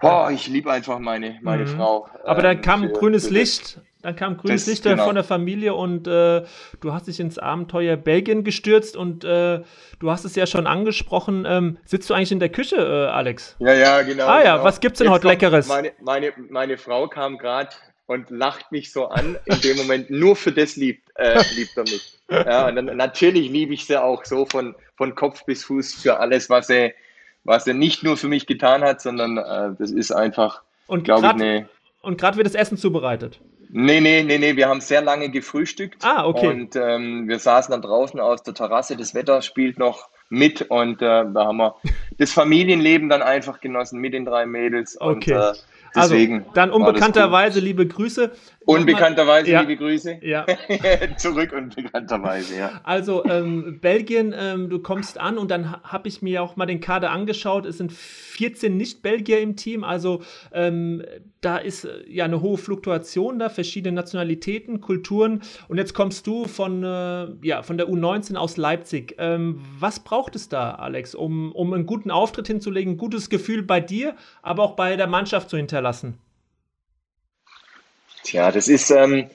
boah, ich liebe einfach meine, meine mhm. Frau. Aber dann ähm, kam grünes Licht dann kam grünes Licht genau. von der Familie und äh, du hast dich ins Abenteuer Belgien gestürzt und äh, du hast es ja schon angesprochen. Ähm, sitzt du eigentlich in der Küche, äh, Alex? Ja, ja, genau. Ah ja, genau. was gibt's denn Jetzt heute Leckeres? Meine, meine, meine Frau kam gerade und lacht mich so an. In dem Moment nur für das liebt, äh, liebt er mich. Ja, und dann, natürlich liebe ich sie auch so von, von Kopf bis Fuß für alles, was er, was er nicht nur für mich getan hat, sondern äh, das ist einfach, glaube ich, eine. Und gerade wird das Essen zubereitet. Nee, nee, nee, nee, wir haben sehr lange gefrühstückt. Ah, okay. Und ähm, wir saßen dann draußen aus der Terrasse, das Wetter spielt noch mit und äh, da haben wir das Familienleben dann einfach genossen mit den drei Mädels. Okay. Und, äh, Deswegen also, dann unbekannterweise liebe Grüße. Unbekannterweise ja. liebe Grüße. Ja. Zurück unbekannterweise, ja. Also ähm, Belgien, ähm, du kommst an und dann habe ich mir auch mal den Kader angeschaut. Es sind 14 Nicht-Belgier im Team, also ähm, da ist äh, ja eine hohe Fluktuation da, verschiedene Nationalitäten, Kulturen. Und jetzt kommst du von, äh, ja, von der U19 aus Leipzig. Ähm, was braucht es da, Alex, um, um einen guten Auftritt hinzulegen, ein gutes Gefühl bei dir, aber auch bei der Mannschaft zu hinterlassen? Tja, das ist, ähm,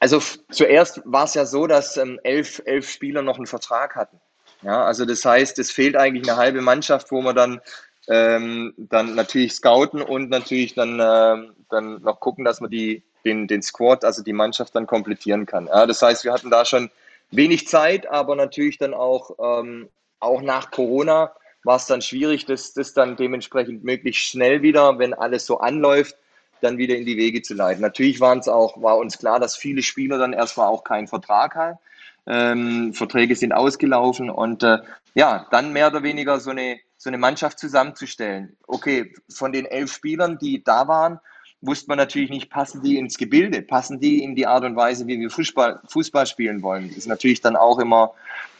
also zuerst war es ja so, dass ähm, elf, elf Spieler noch einen Vertrag hatten. Ja, also das heißt, es fehlt eigentlich eine halbe Mannschaft, wo man dann, ähm, dann natürlich scouten und natürlich dann, ähm, dann noch gucken, dass man die, den, den Squad, also die Mannschaft dann komplettieren kann. Ja, das heißt, wir hatten da schon wenig Zeit, aber natürlich dann auch, ähm, auch nach Corona war es dann schwierig, das, das dann dementsprechend möglichst schnell wieder, wenn alles so anläuft, dann wieder in die Wege zu leiten. Natürlich waren es auch, war uns klar, dass viele Spieler dann erstmal auch keinen Vertrag haben. Ähm, Verträge sind ausgelaufen und äh, ja, dann mehr oder weniger so eine, so eine Mannschaft zusammenzustellen. Okay, von den elf Spielern, die da waren, wusste man natürlich nicht, passen die ins Gebilde, passen die in die Art und Weise, wie wir Fußball, Fußball spielen wollen. Das ist natürlich dann auch immer,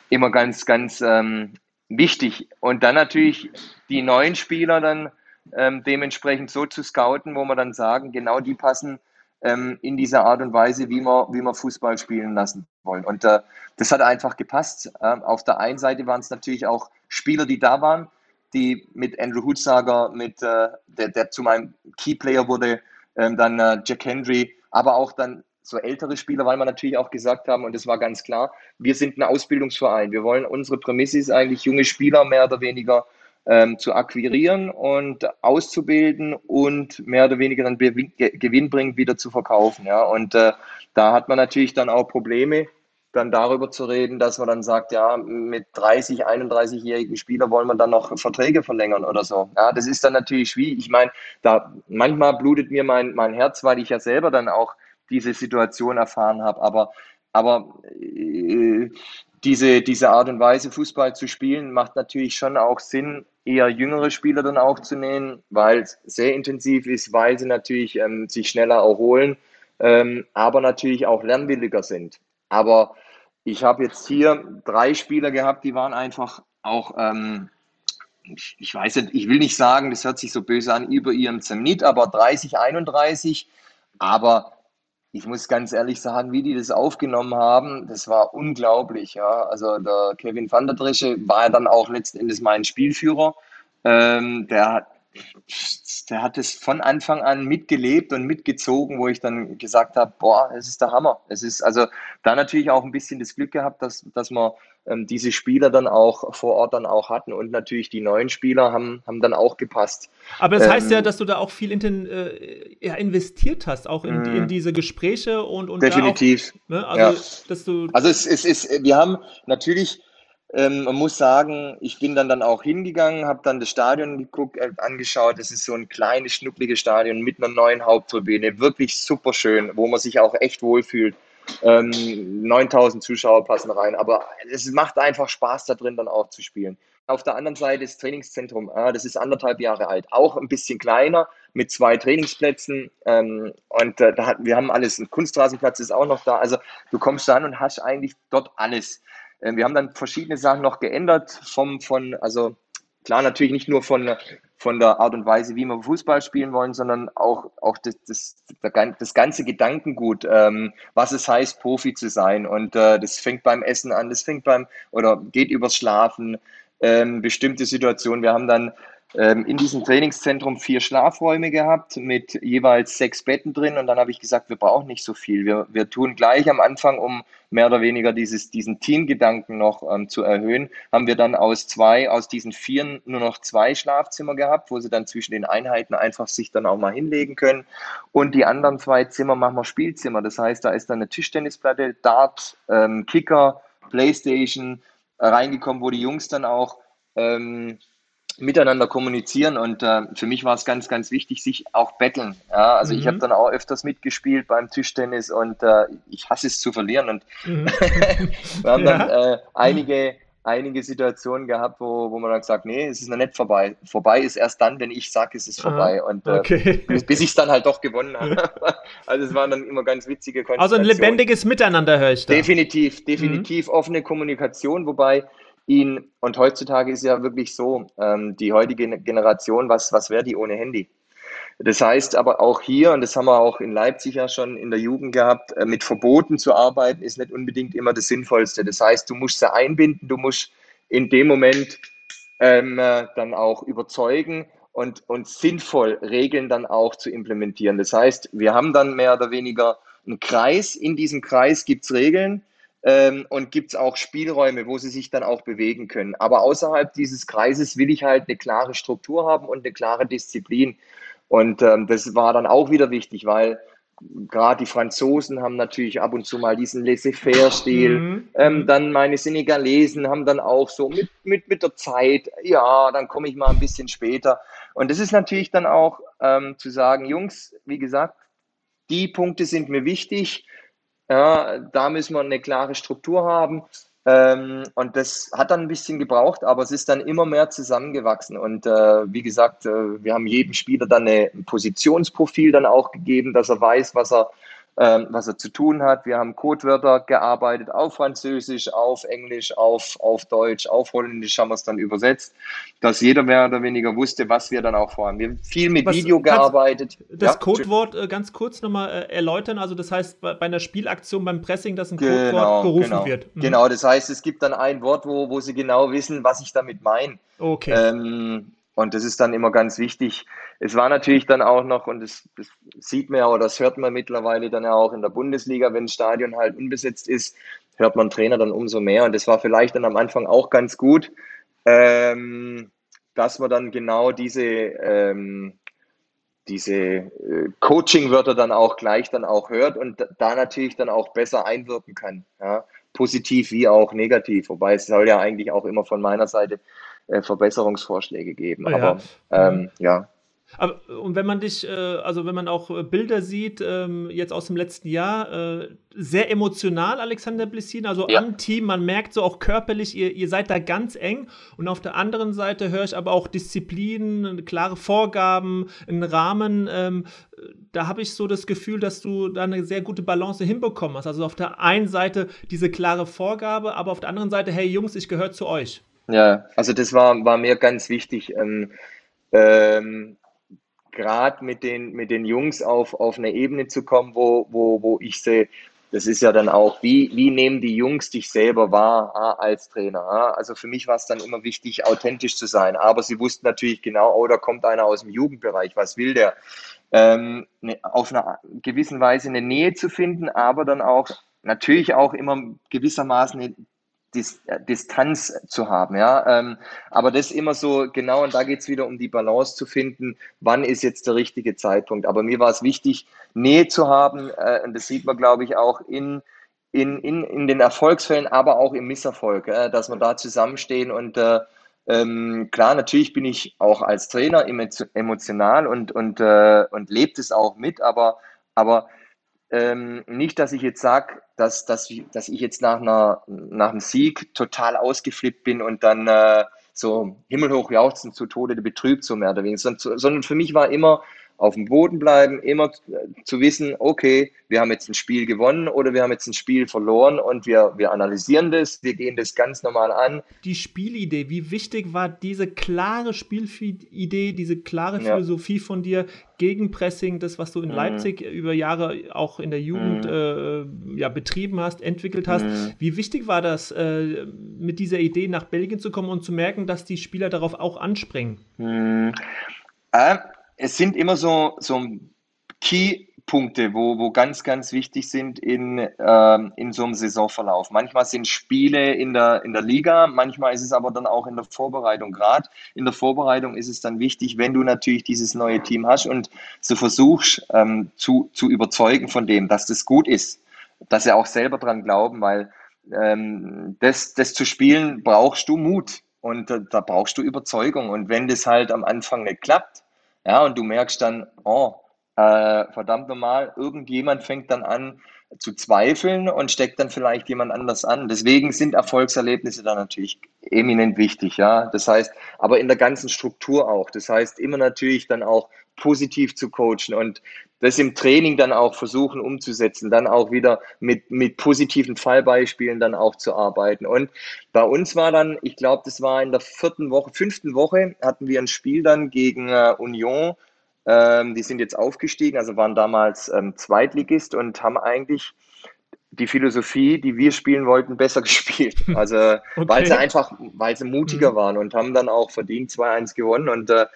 immer ganz, ganz ähm, wichtig. Und dann natürlich die neuen Spieler dann ähm, dementsprechend so zu scouten, wo wir dann sagen, genau die passen ähm, in dieser Art und Weise, wie wir, wie wir Fußball spielen lassen wollen. Und äh, das hat einfach gepasst. Ähm, auf der einen Seite waren es natürlich auch Spieler, die da waren, die mit Andrew Hutsager, mit äh, der, der zu meinem Keyplayer wurde, ähm, dann äh, Jack Henry, aber auch dann so ältere Spieler, weil wir natürlich auch gesagt haben, und das war ganz klar, wir sind ein Ausbildungsverein. Wir wollen, unsere Prämisse ist eigentlich, junge Spieler mehr oder weniger ähm, zu akquirieren und auszubilden und mehr oder weniger dann gewinnbringend wieder zu verkaufen. Ja? Und äh, da hat man natürlich dann auch Probleme, dann darüber zu reden, dass man dann sagt, ja, mit 30, 31-jährigen Spielern wollen wir dann noch Verträge verlängern oder so. Ja, das ist dann natürlich schwierig. Ich meine, da manchmal blutet mir mein, mein Herz, weil ich ja selber dann auch diese Situation erfahren habe. Aber, aber äh, diese, diese Art und Weise, Fußball zu spielen, macht natürlich schon auch Sinn, eher jüngere Spieler dann auch zu nehmen, weil es sehr intensiv ist, weil sie natürlich ähm, sich schneller erholen, ähm, aber natürlich auch lernwilliger sind. Aber ich habe jetzt hier drei Spieler gehabt, die waren einfach auch, ähm, ich, ich, weiß nicht, ich will nicht sagen, das hört sich so böse an, über ihrem Zenit, aber 30, 31, aber ich muss ganz ehrlich sagen, wie die das aufgenommen haben, das war unglaublich. Ja. Also der Kevin van der Dresche war ja dann auch letzten Endes mein Spielführer. Ähm, der hat der hat es von Anfang an mitgelebt und mitgezogen, wo ich dann gesagt habe, boah, es ist der Hammer. Es ist also da natürlich auch ein bisschen das Glück gehabt, dass, dass wir ähm, diese Spieler dann auch vor Ort dann auch hatten und natürlich die neuen Spieler haben, haben dann auch gepasst. Aber das ähm, heißt ja, dass du da auch viel in, äh, ja, investiert hast, auch in, in, mhm. diese Gespräche und, und definitiv. Auch, ne, also, ja. dass du also es, es ist, wir haben natürlich ähm, man muss sagen, ich bin dann, dann auch hingegangen, habe dann das Stadion geguckt, äh, angeschaut. Es ist so ein kleines, schnuckliges Stadion mit einer neuen Haupttribüne. Wirklich super schön, wo man sich auch echt wohlfühlt. Ähm, 9000 Zuschauer passen rein, aber es macht einfach Spaß da drin dann auch zu spielen. Auf der anderen Seite das Trainingszentrum, ah, das ist anderthalb Jahre alt, auch ein bisschen kleiner mit zwei Trainingsplätzen ähm, und äh, da hat, wir haben alles, ein Kunstrasenplatz ist auch noch da, also du kommst da an und hast eigentlich dort alles. Ähm, wir haben dann verschiedene Sachen noch geändert vom, von, also klar, natürlich nicht nur von, von der Art und Weise, wie wir Fußball spielen wollen, sondern auch, auch das, das, das ganze Gedankengut, ähm, was es heißt, Profi zu sein. Und äh, das fängt beim Essen an, das fängt beim, oder geht übers Schlafen, ähm, bestimmte Situationen. Wir haben dann in diesem Trainingszentrum vier Schlafräume gehabt mit jeweils sechs Betten drin und dann habe ich gesagt, wir brauchen nicht so viel. Wir, wir tun gleich am Anfang, um mehr oder weniger dieses, diesen Teamgedanken noch ähm, zu erhöhen, haben wir dann aus zwei, aus diesen vier nur noch zwei Schlafzimmer gehabt, wo sie dann zwischen den Einheiten einfach sich dann auch mal hinlegen können. Und die anderen zwei Zimmer machen wir Spielzimmer. Das heißt, da ist dann eine Tischtennisplatte, Dart, ähm, Kicker, Playstation reingekommen, wo die Jungs dann auch ähm, miteinander kommunizieren und äh, für mich war es ganz, ganz wichtig, sich auch betteln. Ja, also mhm. ich habe dann auch öfters mitgespielt beim Tischtennis und äh, ich hasse es zu verlieren und mhm. wir haben ja. dann äh, einige, einige Situationen gehabt, wo, wo man dann gesagt, nee, es ist noch nicht vorbei. Vorbei ist erst dann, wenn ich sage, es ist vorbei Aha, und äh, okay. bis, bis ich es dann halt doch gewonnen habe. also es waren dann immer ganz witzige Konstellationen. Also ein lebendiges Miteinander höre ich da. Definitiv, definitiv mhm. offene Kommunikation, wobei ihn, und heutzutage ist ja wirklich so, ähm, die heutige Generation, was, was wäre die ohne Handy? Das heißt aber auch hier, und das haben wir auch in Leipzig ja schon in der Jugend gehabt, äh, mit Verboten zu arbeiten, ist nicht unbedingt immer das Sinnvollste. Das heißt, du musst sie einbinden, du musst in dem Moment ähm, äh, dann auch überzeugen und, und sinnvoll Regeln dann auch zu implementieren. Das heißt, wir haben dann mehr oder weniger einen Kreis. In diesem Kreis gibt es Regeln ähm, und gibt es auch Spielräume, wo sie sich dann auch bewegen können. Aber außerhalb dieses Kreises will ich halt eine klare Struktur haben und eine klare Disziplin. Und ähm, das war dann auch wieder wichtig, weil gerade die Franzosen haben natürlich ab und zu mal diesen Laissez-faire-Stil. Mhm. Ähm, dann meine Senegalesen haben dann auch so mit, mit, mit der Zeit, ja, dann komme ich mal ein bisschen später. Und das ist natürlich dann auch ähm, zu sagen, Jungs, wie gesagt, die Punkte sind mir wichtig. Ja, da müssen wir eine klare Struktur haben. Ähm, und das hat dann ein bisschen gebraucht, aber es ist dann immer mehr zusammengewachsen. Und äh, wie gesagt, äh, wir haben jedem Spieler dann ein Positionsprofil dann auch gegeben, dass er weiß, was er ähm, was er zu tun hat. Wir haben Codewörter gearbeitet auf Französisch, auf Englisch, auf, auf Deutsch, auf Holländisch haben wir es dann übersetzt, dass jeder mehr oder weniger wusste, was wir dann auch vorhaben. Wir haben viel mit was, Video gearbeitet. Das ja, Codewort äh, ganz kurz nochmal äh, erläutern. Also das heißt, bei, bei, einer Spielaktion, beim Pressing, dass ein Codewort genau, gerufen genau. wird. Mhm. Genau, das heißt, es gibt dann ein Wort, wo, wo sie genau wissen, was ich damit meine. Okay. Ähm, und das ist dann immer ganz wichtig. Es war natürlich dann auch noch, und das, das sieht man ja oder das hört man mittlerweile dann ja auch in der Bundesliga, wenn das Stadion halt unbesetzt ist, hört man Trainer dann umso mehr. Und das war vielleicht dann am Anfang auch ganz gut, ähm, dass man dann genau diese, ähm, diese äh, Coaching-Wörter dann auch gleich dann auch hört und da natürlich dann auch besser einwirken kann. Ja? Positiv wie auch negativ. Wobei es soll ja eigentlich auch immer von meiner Seite äh, Verbesserungsvorschläge geben. Ja. Aber ähm, ja. Aber, und wenn man dich, äh, also wenn man auch äh, Bilder sieht, ähm, jetzt aus dem letzten Jahr, äh, sehr emotional, Alexander Blissin, also ja. am Team, man merkt so auch körperlich, ihr, ihr seid da ganz eng. Und auf der anderen Seite höre ich aber auch Disziplin, klare Vorgaben, einen Rahmen. Ähm, da habe ich so das Gefühl, dass du da eine sehr gute Balance hinbekommen hast. Also auf der einen Seite diese klare Vorgabe, aber auf der anderen Seite, hey Jungs, ich gehöre zu euch. Ja, also das war, war mir ganz wichtig. Ähm, ähm, Gerade mit den, mit den Jungs auf, auf eine Ebene zu kommen, wo, wo, wo ich sehe, das ist ja dann auch, wie, wie nehmen die Jungs dich selber wahr ah, als Trainer? Ah? Also für mich war es dann immer wichtig, authentisch zu sein. Aber sie wussten natürlich genau, oh, da kommt einer aus dem Jugendbereich, was will der? Ähm, ne, auf einer gewissen Weise eine Nähe zu finden, aber dann auch natürlich auch immer gewissermaßen eine Dis äh, Distanz zu haben, ja. Ähm, aber das immer so genau, und da geht es wieder um die Balance zu finden, wann ist jetzt der richtige Zeitpunkt. Aber mir war es wichtig, Nähe zu haben, äh, und das sieht man, glaube ich, auch in, in, in, in den Erfolgsfällen, aber auch im Misserfolg, äh, dass wir da zusammenstehen und äh, ähm, klar, natürlich bin ich auch als Trainer emotional und, und, äh, und lebt es auch mit, aber, aber ähm, nicht, dass ich jetzt sage, dass, dass, dass ich jetzt nach, einer, nach einem Sieg total ausgeflippt bin und dann äh, so himmelhoch jauchzend zu Tode betrübt, so mehr oder weniger, sondern, sondern für mich war immer, auf dem Boden bleiben, immer zu wissen, okay, wir haben jetzt ein Spiel gewonnen oder wir haben jetzt ein Spiel verloren und wir, wir analysieren das, wir gehen das ganz normal an. Die Spielidee, wie wichtig war diese klare Spielidee, diese klare Philosophie ja. von dir gegen Pressing, das, was du in mhm. Leipzig über Jahre auch in der Jugend mhm. äh, ja, betrieben hast, entwickelt hast. Mhm. Wie wichtig war das, äh, mit dieser Idee nach Belgien zu kommen und zu merken, dass die Spieler darauf auch anspringen? Mhm. Äh, es sind immer so, so Key-Punkte, wo, wo ganz, ganz wichtig sind in, ähm, in so einem Saisonverlauf. Manchmal sind Spiele in der, in der Liga, manchmal ist es aber dann auch in der Vorbereitung. Gerade in der Vorbereitung ist es dann wichtig, wenn du natürlich dieses neue Team hast und so versuchst ähm, zu, zu überzeugen von dem, dass das gut ist, dass sie auch selber dran glauben, weil ähm, das, das zu spielen brauchst du Mut. Und äh, da brauchst du Überzeugung. Und wenn das halt am Anfang nicht klappt, ja, und du merkst dann, oh, äh, verdammt normal, irgendjemand fängt dann an zu zweifeln und steckt dann vielleicht jemand anders an. Deswegen sind Erfolgserlebnisse dann natürlich eminent wichtig, ja. Das heißt, aber in der ganzen Struktur auch. Das heißt, immer natürlich dann auch positiv zu coachen und das im Training dann auch versuchen umzusetzen, dann auch wieder mit, mit positiven Fallbeispielen dann auch zu arbeiten. Und bei uns war dann, ich glaube, das war in der vierten Woche, fünften Woche, hatten wir ein Spiel dann gegen äh, Union. Ähm, die sind jetzt aufgestiegen, also waren damals ähm, Zweitligist und haben eigentlich die Philosophie, die wir spielen wollten, besser gespielt. Also okay. weil sie einfach, weil sie mutiger mhm. waren und haben dann auch verdient 2-1 gewonnen. Und äh,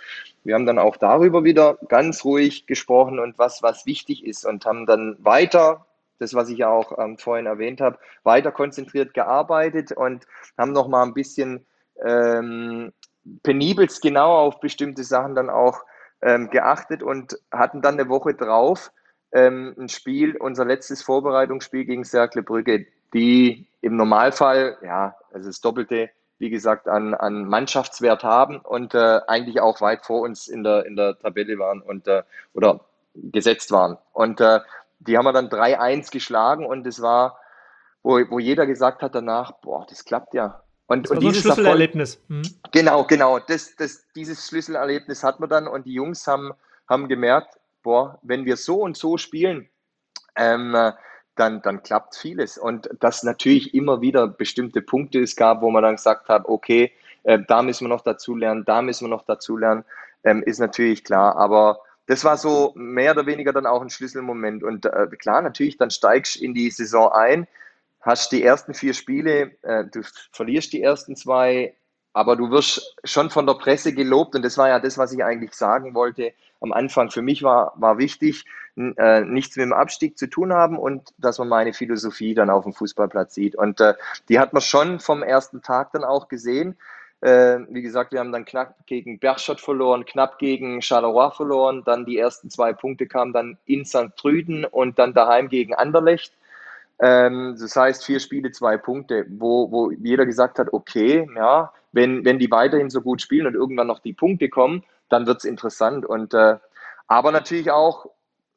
wir haben dann auch darüber wieder ganz ruhig gesprochen und was, was wichtig ist und haben dann weiter, das, was ich ja auch ähm, vorhin erwähnt habe, weiter konzentriert gearbeitet und haben noch mal ein bisschen ähm, penibelst genau auf bestimmte Sachen dann auch ähm, geachtet und hatten dann eine Woche drauf ähm, ein Spiel, unser letztes Vorbereitungsspiel gegen Cercle Brügge, die im Normalfall, ja, also das Doppelte, wie gesagt, an, an Mannschaftswert haben und äh, eigentlich auch weit vor uns in der, in der Tabelle waren und äh, oder gesetzt waren. Und äh, die haben wir dann 3-1 geschlagen und es war, wo, wo jeder gesagt hat danach, boah, das klappt ja. Und, und dieses Schlüsselerlebnis. Hm. Genau, genau. Das, das, dieses Schlüsselerlebnis hat man dann und die Jungs haben, haben gemerkt, boah, wenn wir so und so spielen, ähm, dann, dann klappt vieles. Und dass natürlich immer wieder bestimmte Punkte es gab, wo man dann gesagt hat, okay, äh, da müssen wir noch dazu lernen, da müssen wir noch dazu lernen, ähm, ist natürlich klar. Aber das war so mehr oder weniger dann auch ein Schlüsselmoment. Und äh, klar, natürlich, dann steigst du in die Saison ein, hast die ersten vier Spiele, äh, du verlierst die ersten zwei, aber du wirst schon von der Presse gelobt und das war ja das, was ich eigentlich sagen wollte am Anfang. Für mich war, war wichtig, äh, nichts mit dem Abstieg zu tun haben und dass man meine Philosophie dann auf dem Fußballplatz sieht. Und äh, die hat man schon vom ersten Tag dann auch gesehen. Äh, wie gesagt, wir haben dann knapp gegen Berchot verloren, knapp gegen Charleroi verloren. Dann die ersten zwei Punkte kamen dann in St. Trüden und dann daheim gegen Anderlecht. Ähm, das heißt, vier Spiele, zwei Punkte, wo, wo jeder gesagt hat, okay, ja, wenn, wenn die weiterhin so gut spielen und irgendwann noch die Punkte kommen, dann wird es interessant. Und äh, aber natürlich auch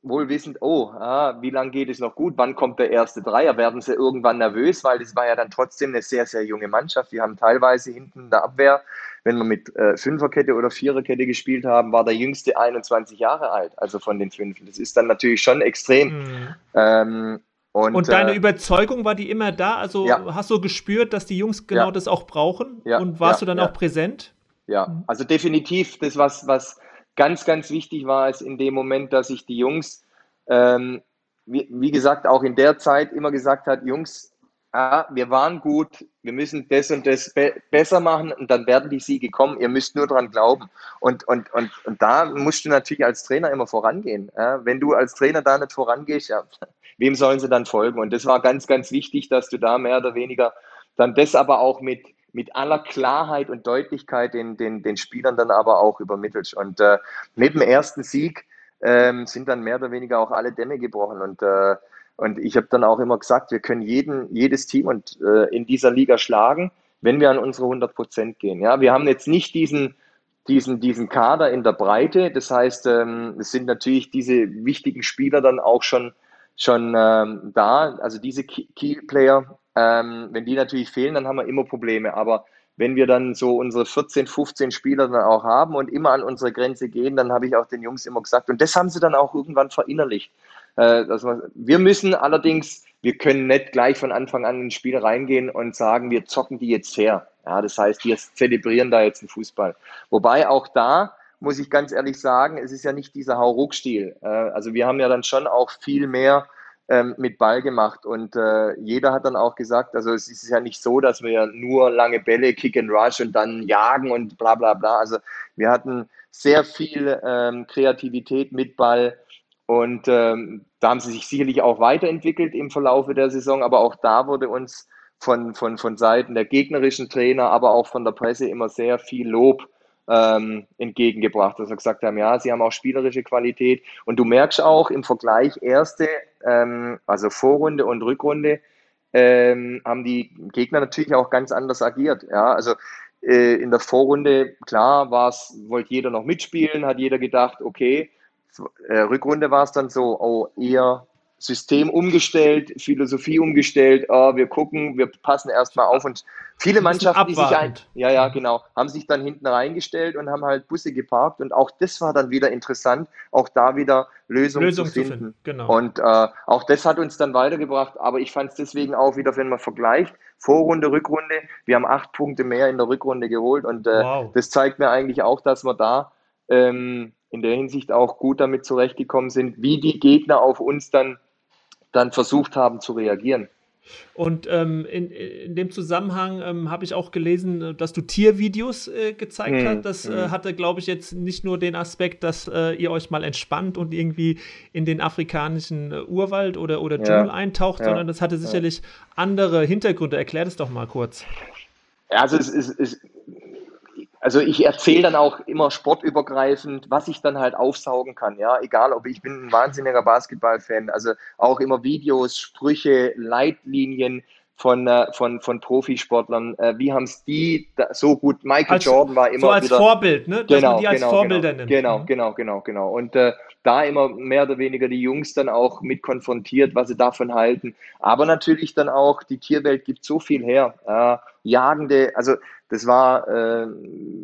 wohl wissend, oh, ah, wie lange geht es noch gut? Wann kommt der erste Dreier? Werden sie irgendwann nervös? Weil das war ja dann trotzdem eine sehr, sehr junge Mannschaft. Wir haben teilweise hinten in der Abwehr, wenn wir mit äh, Fünferkette oder Viererkette gespielt haben, war der jüngste 21 Jahre alt, also von den fünf. Das ist dann natürlich schon extrem. Mhm. Ähm, und, und, deine äh, Überzeugung war die immer da? Also ja. hast du gespürt, dass die Jungs genau ja. das auch brauchen? Ja. Und warst du dann auch präsent? Ja, mhm. also definitiv das, was, was ganz, ganz wichtig war, ist in dem Moment, dass sich die Jungs, ähm, wie, wie, gesagt, auch in der Zeit immer gesagt hat, Jungs, ah, wir waren gut, wir müssen das und das be besser machen und dann werden die Siege kommen. Ihr müsst nur dran glauben. Und, und, und, und da musst du natürlich als Trainer immer vorangehen. Ja? Wenn du als Trainer da nicht vorangehst, ja, wem sollen sie dann folgen? Und das war ganz, ganz wichtig, dass du da mehr oder weniger dann das aber auch mit, mit aller Klarheit und Deutlichkeit den, den, den Spielern dann aber auch übermittelst. Und äh, mit dem ersten Sieg ähm, sind dann mehr oder weniger auch alle Dämme gebrochen. Und, äh, und ich habe dann auch immer gesagt, wir können jeden, jedes Team und, äh, in dieser Liga schlagen, wenn wir an unsere 100 Prozent gehen. Ja, wir haben jetzt nicht diesen, diesen, diesen Kader in der Breite. Das heißt, ähm, es sind natürlich diese wichtigen Spieler dann auch schon schon ähm, da. Also diese Key-Player, ähm, wenn die natürlich fehlen, dann haben wir immer Probleme. Aber wenn wir dann so unsere 14, 15 Spieler dann auch haben und immer an unsere Grenze gehen, dann habe ich auch den Jungs immer gesagt, und das haben sie dann auch irgendwann verinnerlicht. Äh, dass man, wir müssen allerdings, wir können nicht gleich von Anfang an ins Spiel reingehen und sagen, wir zocken die jetzt her. Ja, das heißt, wir zelebrieren da jetzt einen Fußball. Wobei auch da, muss ich ganz ehrlich sagen, es ist ja nicht dieser Hauruck-Stil. Äh, also wir haben ja dann schon auch viel mehr ähm, mit Ball gemacht und äh, jeder hat dann auch gesagt, also es ist ja nicht so, dass wir nur lange Bälle, Kick and Rush und dann jagen und bla bla bla. Also wir hatten sehr viel ähm, Kreativität mit Ball und ähm, da haben sie sich sicherlich auch weiterentwickelt im Verlaufe der Saison, aber auch da wurde uns von, von, von Seiten der gegnerischen Trainer, aber auch von der Presse immer sehr viel Lob ähm, entgegengebracht, dass wir gesagt haben, ja, sie haben auch spielerische Qualität. Und du merkst auch im Vergleich erste, ähm, also Vorrunde und Rückrunde, ähm, haben die Gegner natürlich auch ganz anders agiert. Ja, also äh, in der Vorrunde, klar, war's, wollte jeder noch mitspielen, hat jeder gedacht, okay, äh, Rückrunde war es dann so, oh, eher System umgestellt, Philosophie umgestellt, oh, wir gucken, wir passen erstmal auf und viele Mannschaften, die sich ein, ja, ja, genau, haben sich dann hinten reingestellt und haben halt Busse geparkt und auch das war dann wieder interessant, auch da wieder Lösungen Lösung zu finden. Zu finden. Genau. Und äh, auch das hat uns dann weitergebracht, aber ich fand es deswegen auch wieder, wenn man vergleicht, Vorrunde, Rückrunde, wir haben acht Punkte mehr in der Rückrunde geholt und äh, wow. das zeigt mir eigentlich auch, dass wir da ähm, in der Hinsicht auch gut damit zurechtgekommen sind, wie die Gegner auf uns dann dann versucht haben zu reagieren. Und ähm, in, in dem Zusammenhang ähm, habe ich auch gelesen, äh, dass du Tiervideos äh, gezeigt hm, hast. Das hm. äh, hatte, glaube ich, jetzt nicht nur den Aspekt, dass äh, ihr euch mal entspannt und irgendwie in den afrikanischen äh, Urwald oder, oder Dschungel ja, eintaucht, ja, sondern das hatte sicherlich ja. andere Hintergründe. Erklär das doch mal kurz. Ja, also es ist, also ich erzähle dann auch immer sportübergreifend, was ich dann halt aufsaugen kann. Ja, egal, ob ich bin ein wahnsinniger Basketballfan, also auch immer Videos, Sprüche, Leitlinien von, äh, von, von Profisportlern. Äh, wie haben es die so gut? Michael als, Jordan war immer so als wieder, Vorbild, ne? Dass genau, man die als genau, Vorbilder genau, nimmt. Genau, mhm. genau, genau, genau. Und äh, da immer mehr oder weniger die Jungs dann auch mit konfrontiert, was sie davon halten. Aber natürlich dann auch, die Tierwelt gibt so viel her. Äh, jagende, also das war, äh,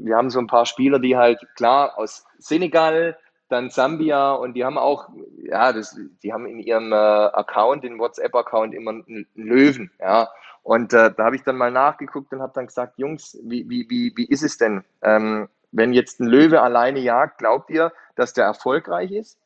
wir haben so ein paar Spieler, die halt klar aus Senegal, dann Sambia und die haben auch, ja, das, die haben in ihrem äh, Account, den WhatsApp-Account immer einen Löwen, ja. Und äh, da habe ich dann mal nachgeguckt und habe dann gesagt, Jungs, wie, wie, wie, wie ist es denn? Ähm, wenn jetzt ein Löwe alleine jagt, glaubt ihr, dass der erfolgreich ist?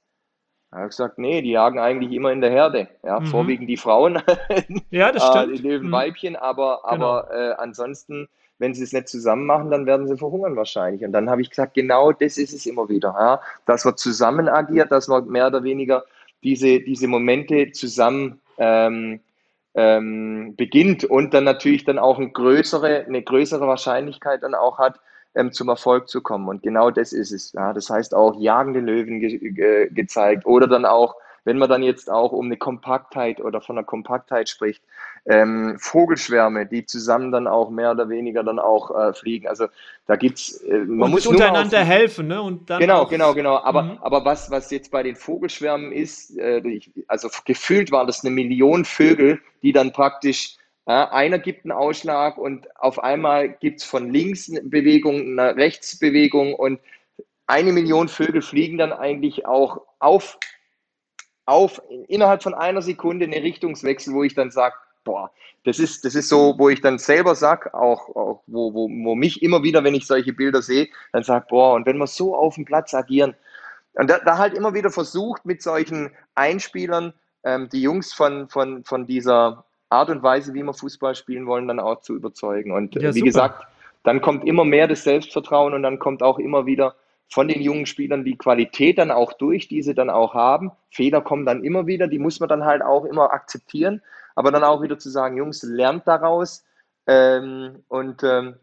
Er hat gesagt, nee, die jagen eigentlich immer in der Herde. Ja, mhm. vorwiegend die Frauen, ja, das stimmt. die Löwenweibchen, mhm. aber, aber genau. äh, ansonsten wenn sie es nicht zusammen machen, dann werden sie verhungern wahrscheinlich. Und dann habe ich gesagt, genau das ist es immer wieder, ja? dass wir zusammen agiert, dass wir mehr oder weniger diese, diese Momente zusammen ähm, ähm, beginnt und dann natürlich dann auch eine größere, eine größere Wahrscheinlichkeit dann auch hat, ähm, zum Erfolg zu kommen. Und genau das ist es. Ja? Das heißt auch jagende Löwen ge ge gezeigt oder dann auch wenn man dann jetzt auch um eine Kompaktheit oder von einer Kompaktheit spricht, ähm, Vogelschwärme, die zusammen dann auch mehr oder weniger dann auch äh, fliegen. Also da gibt's, äh, man und muss untereinander auf, helfen, ne? Und dann genau, genau, genau. Aber, mhm. aber was, was jetzt bei den Vogelschwärmen ist, äh, also gefühlt waren das eine Million Vögel, die dann praktisch ja, einer gibt einen Ausschlag und auf einmal gibt es von links eine Bewegung, eine Rechtsbewegung und eine Million Vögel fliegen dann eigentlich auch auf auf innerhalb von einer Sekunde eine Richtungswechsel, wo ich dann sage, boah, das ist, das ist so, wo ich dann selber sage, auch, auch wo, wo, wo mich immer wieder, wenn ich solche Bilder sehe, dann sage, boah, und wenn wir so auf dem Platz agieren, und da, da halt immer wieder versucht, mit solchen Einspielern ähm, die Jungs von, von, von dieser Art und Weise, wie wir Fußball spielen wollen, dann auch zu überzeugen. Und ja, wie super. gesagt, dann kommt immer mehr das Selbstvertrauen und dann kommt auch immer wieder von den jungen Spielern die Qualität dann auch durch, die sie dann auch haben. Fehler kommen dann immer wieder, die muss man dann halt auch immer akzeptieren, aber dann auch wieder zu sagen, Jungs, lernt daraus. Ähm, und ähm,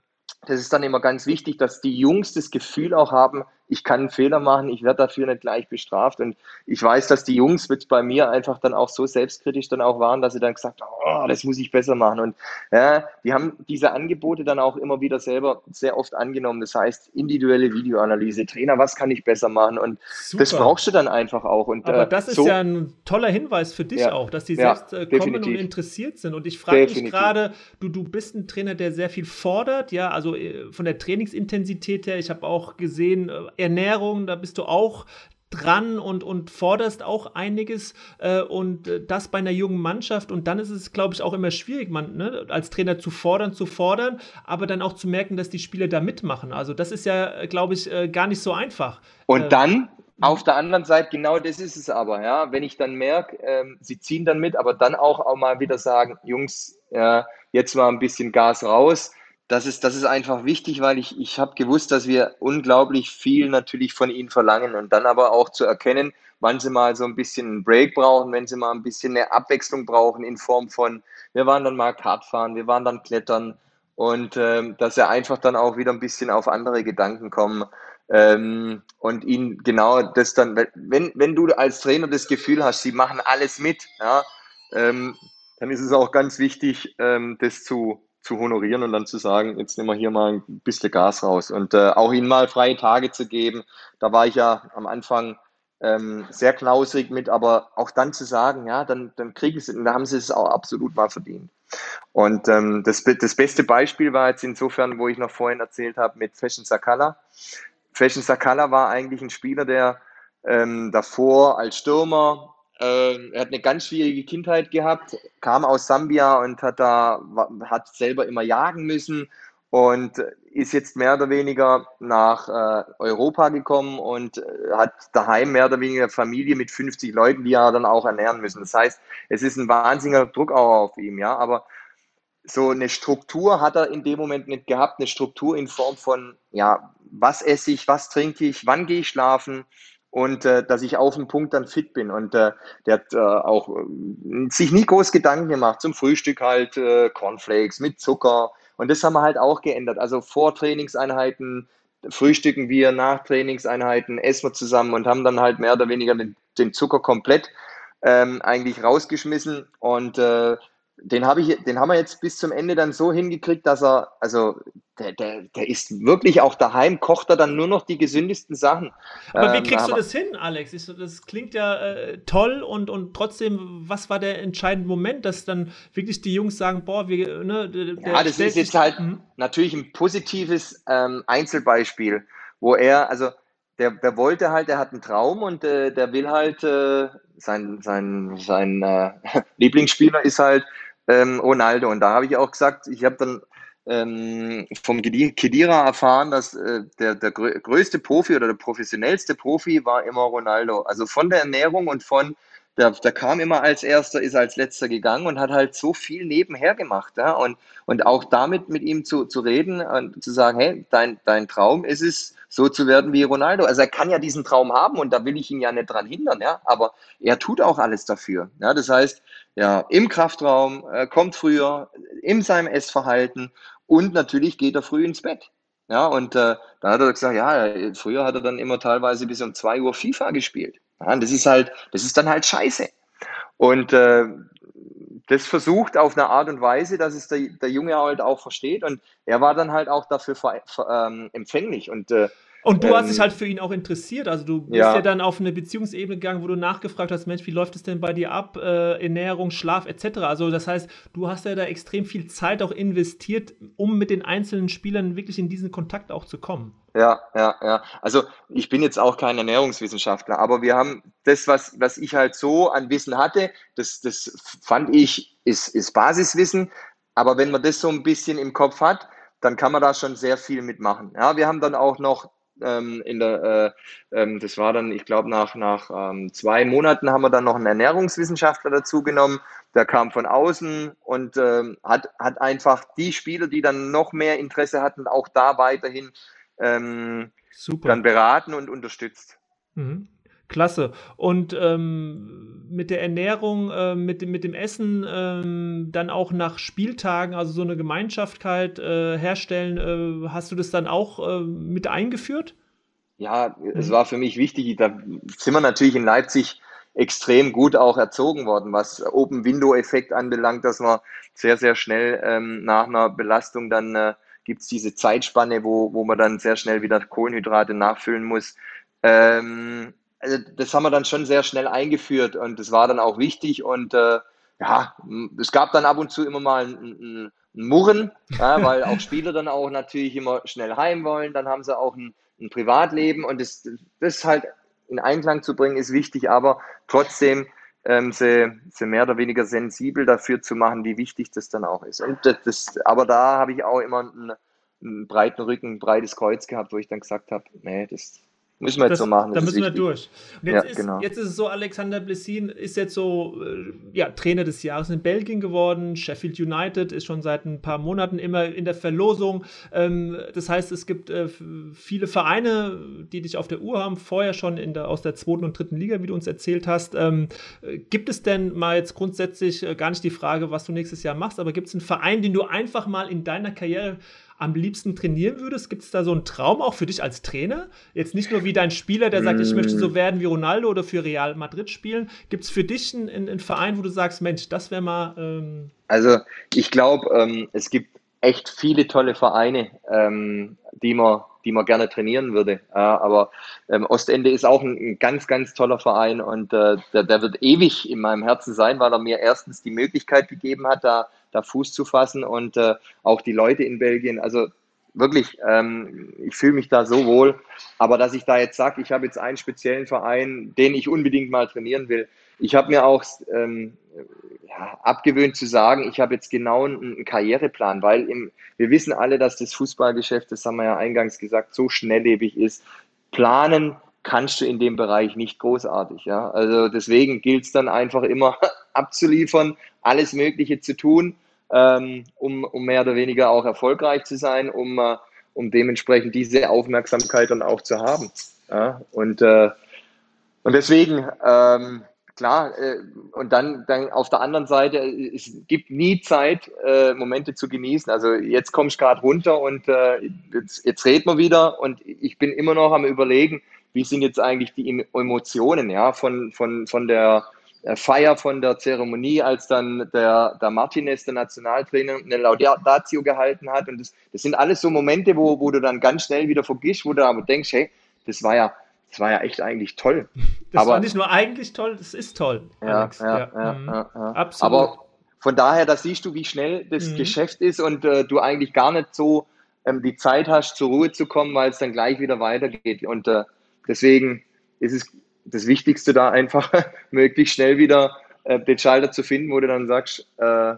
das ist dann immer ganz wichtig, dass die Jungs das Gefühl auch haben, ich kann einen Fehler machen, ich werde dafür nicht gleich bestraft. Und ich weiß, dass die Jungs mit bei mir einfach dann auch so selbstkritisch dann auch waren, dass sie dann gesagt haben, oh, das muss ich besser machen. Und ja, die haben diese Angebote dann auch immer wieder selber sehr oft angenommen. Das heißt, individuelle Videoanalyse, Trainer, was kann ich besser machen? Und Super. das brauchst du dann einfach auch. Und, Aber äh, das ist so, ja ein toller Hinweis für dich ja, auch, dass die ja, selbst äh, kommen und interessiert sind. Und ich frage mich gerade, du, du bist ein Trainer, der sehr viel fordert, ja, also äh, von der Trainingsintensität her. Ich habe auch gesehen, Ernährung, da bist du auch dran und, und forderst auch einiges äh, und äh, das bei einer jungen Mannschaft und dann ist es, glaube ich, auch immer schwierig, man ne, als Trainer zu fordern, zu fordern, aber dann auch zu merken, dass die Spieler da mitmachen. Also das ist ja, glaube ich, äh, gar nicht so einfach. Und äh, dann auf der anderen Seite, genau das ist es aber, ja, wenn ich dann merke, ähm, sie ziehen dann mit, aber dann auch, auch mal wieder sagen, Jungs, jetzt mal ein bisschen Gas raus das ist, das ist einfach wichtig, weil ich, ich habe gewusst, dass wir unglaublich viel natürlich von ihnen verlangen und dann aber auch zu erkennen, wann sie mal so ein bisschen einen Break brauchen, wenn sie mal ein bisschen eine Abwechslung brauchen in Form von, wir waren dann mal Kartfahren, wir waren dann Klettern und ähm, dass sie einfach dann auch wieder ein bisschen auf andere Gedanken kommen ähm, und ihnen genau das dann, wenn, wenn du als Trainer das Gefühl hast, sie machen alles mit, ja, ähm, dann ist es auch ganz wichtig, ähm, das zu zu honorieren und dann zu sagen, jetzt nehmen wir hier mal ein bisschen Gas raus und äh, auch ihnen mal freie Tage zu geben. Da war ich ja am Anfang ähm, sehr knausrig mit, aber auch dann zu sagen, ja, dann, dann kriegen sie, da haben sie es auch absolut mal verdient. Und ähm, das, das beste Beispiel war jetzt insofern, wo ich noch vorhin erzählt habe, mit Fashion Sakala. Fashion Sakala war eigentlich ein Spieler, der ähm, davor als Stürmer, er hat eine ganz schwierige Kindheit gehabt, kam aus Sambia und hat da hat selber immer jagen müssen und ist jetzt mehr oder weniger nach äh, Europa gekommen und äh, hat daheim mehr oder weniger Familie mit 50 Leuten, die er dann auch ernähren müssen. Das heißt, es ist ein wahnsinniger Druck auch auf ihm, ja, aber so eine Struktur hat er in dem Moment nicht gehabt, eine Struktur in Form von, ja, was esse ich, was trinke ich, wann gehe ich schlafen und äh, dass ich auf dem Punkt dann fit bin. Und äh, der hat äh, auch äh, sich nie groß Gedanken gemacht, zum Frühstück halt äh, Cornflakes mit Zucker, und das haben wir halt auch geändert. Also vor Trainingseinheiten frühstücken wir, nach Trainingseinheiten essen wir zusammen und haben dann halt mehr oder weniger den, den Zucker komplett ähm, eigentlich rausgeschmissen. Und äh, den, habe ich, den haben wir jetzt bis zum Ende dann so hingekriegt, dass er, also der, der, der ist wirklich auch daheim, kocht er dann nur noch die gesündesten Sachen. Aber wie ähm, kriegst ähm, du das hin, Alex? Das klingt ja äh, toll und, und trotzdem, was war der entscheidende Moment, dass dann wirklich die Jungs sagen, boah, wir, ne, der, Ja, das ist jetzt halt mhm. natürlich ein positives ähm, Einzelbeispiel, wo er, also der, der wollte halt, der hat einen Traum und äh, der will halt, äh, sein, sein, sein äh, Lieblingsspieler ist halt ähm, Ronaldo. Und da habe ich auch gesagt, ich habe dann ähm, vom Kedira erfahren, dass äh, der, der größte Profi oder der professionellste Profi war immer Ronaldo. Also von der Ernährung und von, der, der kam immer als erster, ist als letzter gegangen und hat halt so viel nebenher gemacht. Ja? Und, und auch damit mit ihm zu, zu reden und zu sagen, hey, dein, dein Traum ist es, so zu werden wie Ronaldo. Also er kann ja diesen Traum haben und da will ich ihn ja nicht dran hindern, ja, aber er tut auch alles dafür. Ja, das heißt, ja, im Kraftraum, äh, kommt früher, in seinem Essverhalten und natürlich geht er früh ins Bett. Ja, und äh, dann hat er gesagt, ja, früher hat er dann immer teilweise bis um 2 Uhr FIFA gespielt. Ja, das ist halt, das ist dann halt scheiße. Und äh, das versucht auf eine Art und Weise, dass es der, der Junge halt auch versteht. Und er war dann halt auch dafür ver, ver, ähm, empfänglich. Und äh, und du ähm, hast dich halt für ihn auch interessiert. Also du bist ja. ja. dann auf eine Beziehungsebene gegangen, wo du nachgefragt hast, Mensch, wie läuft es denn bei dir ab? Äh, Ernährung, Schlaf etc. Also das heißt, du hast ja da extrem viel Zeit auch investiert, um mit den einzelnen Spielern wirklich in diesen Kontakt auch zu kommen. Ja, ja, ja. Also ich bin jetzt auch kein Ernährungswissenschaftler, aber wir haben das, was, was ich halt so an Wissen hatte, das, das fand ich, ist, ist Basiswissen. Aber wenn man das so ein bisschen im Kopf hat, dann kann man da schon sehr viel mitmachen. Ja, wir haben dann auch noch ähm, in der, äh, ähm, das war dann, ich glaube, nach, nach ähm, zwei Monaten haben wir dann noch einen Ernährungswissenschaftler dazu genommen. Der kam von außen und ähm, hat, hat einfach die Spieler, die dann noch mehr Interesse hatten, auch da weiterhin ähm, dann beraten und unterstützt. Mhm. Klasse. Und ähm, mit der Ernährung, äh, mit, dem, mit dem Essen, ähm, dann auch nach Spieltagen, also so eine Gemeinschaftkeit äh, herstellen, äh, hast du das dann auch äh, mit eingeführt? Ja, es mhm. war für mich wichtig. Da sind wir natürlich in Leipzig extrem gut auch erzogen worden, was Open-Window-Effekt anbelangt, dass man sehr, sehr schnell ähm, nach einer Belastung dann äh, gibt es diese Zeitspanne, wo, wo man dann sehr schnell wieder Kohlenhydrate nachfüllen muss. Ähm, also das haben wir dann schon sehr schnell eingeführt und das war dann auch wichtig und äh, ja, es gab dann ab und zu immer mal ein, ein, ein Murren, ja, weil auch Spieler dann auch natürlich immer schnell heim wollen, dann haben sie auch ein, ein Privatleben und das, das halt in Einklang zu bringen ist wichtig, aber trotzdem ähm, sie, sie mehr oder weniger sensibel dafür zu machen, wie wichtig das dann auch ist. Und das, das aber da habe ich auch immer einen, einen breiten Rücken, ein breites Kreuz gehabt, wo ich dann gesagt habe, nee, das, Müssen wir jetzt das, so machen. Da müssen wir durch. Und jetzt, ja, ist, genau. jetzt ist es so, Alexander Blessin ist jetzt so äh, ja, Trainer des Jahres in Belgien geworden. Sheffield United ist schon seit ein paar Monaten immer in der Verlosung. Ähm, das heißt, es gibt äh, viele Vereine, die dich auf der Uhr haben, vorher schon der, aus der zweiten und dritten Liga, wie du uns erzählt hast. Ähm, gibt es denn mal jetzt grundsätzlich äh, gar nicht die Frage, was du nächstes Jahr machst, aber gibt es einen Verein, den du einfach mal in deiner Karriere am liebsten trainieren würdest? Gibt es da so einen Traum auch für dich als Trainer? Jetzt nicht nur wie dein Spieler, der sagt, ich möchte so mm. werden wie Ronaldo oder für Real Madrid spielen. Gibt es für dich einen, einen, Verein, wo du sagst, Mensch, das wäre mal. Ähm also ich glaube, ähm, es gibt echt viele tolle Vereine, ähm, die man, die man gerne trainieren würde. Ja, aber ähm, Ostende ist auch ein, ein, ganz, ganz toller Verein und äh, der, der wird ewig in meinem Herzen sein, weil er mir erstens die Möglichkeit gegeben hat, da, da Fuß zu fassen und äh, auch die Leute in Belgien. Also wirklich, ähm, ich fühle mich da so wohl. Aber dass ich da jetzt sage, ich habe jetzt einen speziellen Verein, den ich unbedingt mal trainieren will. Ich habe mir auch ähm, ja, abgewöhnt zu sagen, ich habe jetzt genau einen, Karriereplan, weil im, wir wissen alle, dass das Fußballgeschäft, das haben wir ja eingangs gesagt, so schnelllebig ist. Planen kannst du in dem Bereich nicht großartig. Ja? Also deswegen gilt es dann einfach immer abzuliefern, alles Mögliche zu tun ähm, um, um mehr oder weniger auch erfolgreich zu sein, um, äh, um dementsprechend diese Aufmerksamkeit dann auch zu haben. Ja? Und, äh, und deswegen, ähm, klar, äh, und dann, dann auf der anderen Seite, es gibt nie Zeit, äh, Momente zu genießen. Also jetzt komme ich gerade runter und äh, jetzt, jetzt reden wir wieder und ich bin immer noch am überlegen, wie sind jetzt eigentlich die Emotionen, ja, von, von, von der äh, Feier von der Zeremonie, als dann der, der Martinez, der Nationaltrainer, eine Laudatio gehalten hat. Und das, das sind alles so Momente, wo, wo du dann ganz schnell wieder vergisst, wo du aber denkst, hey, das war ja, das war ja echt eigentlich toll. Das aber, war nicht nur eigentlich toll, das ist toll. Ja, ja, ja, ja, mhm. ja, ja. Absolut. Aber von daher, da siehst du, wie schnell das mhm. Geschäft ist und äh, du eigentlich gar nicht so ähm, die Zeit hast, zur Ruhe zu kommen, weil es dann gleich wieder weitergeht. Und äh, deswegen ist es das Wichtigste da einfach, möglichst schnell wieder äh, den Schalter zu finden, wo du dann sagst, äh,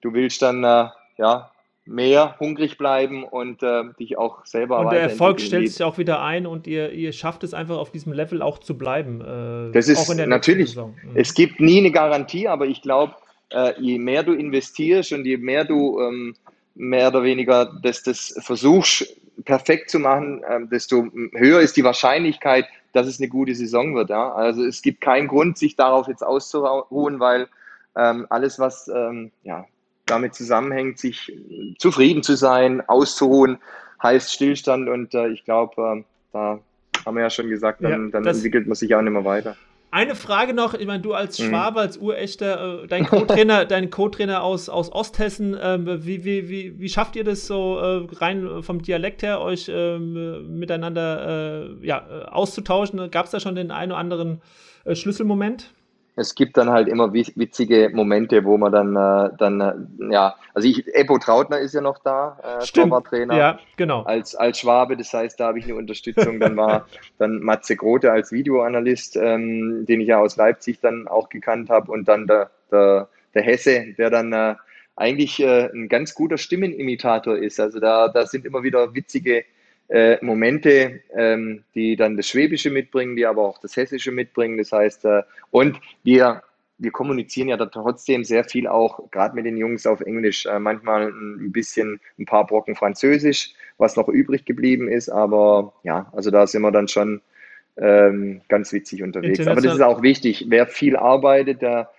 du willst dann äh, ja, mehr hungrig bleiben und äh, dich auch selber Und der Erfolg stellt sich auch wieder ein und ihr, ihr schafft es einfach auf diesem Level auch zu bleiben. Äh, das ist natürlich, mhm. es gibt nie eine Garantie, aber ich glaube, äh, je mehr du investierst und je mehr du ähm, mehr oder weniger das, das versuchst perfekt zu machen, ähm, desto höher ist die Wahrscheinlichkeit, dass es eine gute Saison wird. Ja? Also es gibt keinen Grund, sich darauf jetzt auszuruhen, weil ähm, alles, was ähm, ja, damit zusammenhängt, sich zufrieden zu sein, auszuruhen, heißt Stillstand. Und äh, ich glaube, äh, da haben wir ja schon gesagt, dann, ja, dann entwickelt man sich auch nicht mehr weiter. Eine Frage noch, ich meine, du als mhm. Schwabe, als Urechter, äh, dein Co-Trainer, dein Co-Trainer aus, aus Osthessen, äh, wie, wie, wie, wie schafft ihr das so äh, rein vom Dialekt her, euch ähm, miteinander äh, ja, auszutauschen? Gab es da schon den einen oder anderen äh, Schlüsselmoment? Es gibt dann halt immer witzige Momente, wo man dann, äh, dann äh, ja, also ich, Epo Trautner ist ja noch da, äh, Stimmt. Torwarttrainer. Ja, genau. Als, als Schwabe, das heißt, da habe ich eine Unterstützung. Dann war dann Matze Grote als Videoanalyst, ähm, den ich ja aus Leipzig dann auch gekannt habe und dann der, der, der Hesse, der dann äh, eigentlich äh, ein ganz guter Stimmenimitator ist. Also da, da sind immer wieder witzige äh, Momente, ähm, die dann das Schwäbische mitbringen, die aber auch das Hessische mitbringen. Das heißt, äh, und wir, wir kommunizieren ja da trotzdem sehr viel auch, gerade mit den Jungs auf Englisch, äh, manchmal ein bisschen ein paar Brocken Französisch, was noch übrig geblieben ist. Aber ja, also da sind wir dann schon ähm, ganz witzig unterwegs. Aber das ist auch wichtig. Wer viel arbeitet, der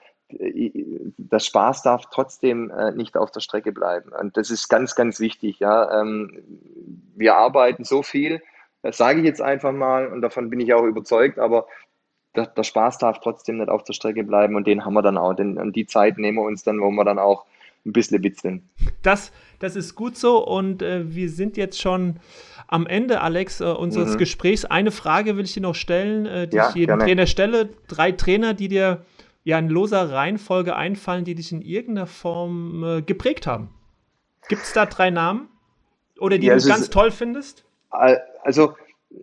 das Spaß darf trotzdem äh, nicht auf der Strecke bleiben. Und das ist ganz, ganz wichtig. Ja. Ähm, wir arbeiten so viel, das sage ich jetzt einfach mal, und davon bin ich auch überzeugt, aber der, der, Spaß darf trotzdem nicht auf der Strecke bleiben und den haben wir dann auch. Den, und die Zeit nehmen wir uns dann, wo wir dann auch ein bisschen witzeln. Das, das ist gut so und äh, wir sind jetzt schon am Ende, Alex, äh, unseres mhm. Gesprächs. Eine Frage will ich dir noch stellen, äh, die ja, ich jedem gerne. Trainer stelle. Drei Trainer, die dir ja in loser Reihenfolge einfallen, die dich in irgendeiner Form äh, geprägt haben? Gibt es da drei Namen? Oder die ja, du ganz ist, toll findest? Also,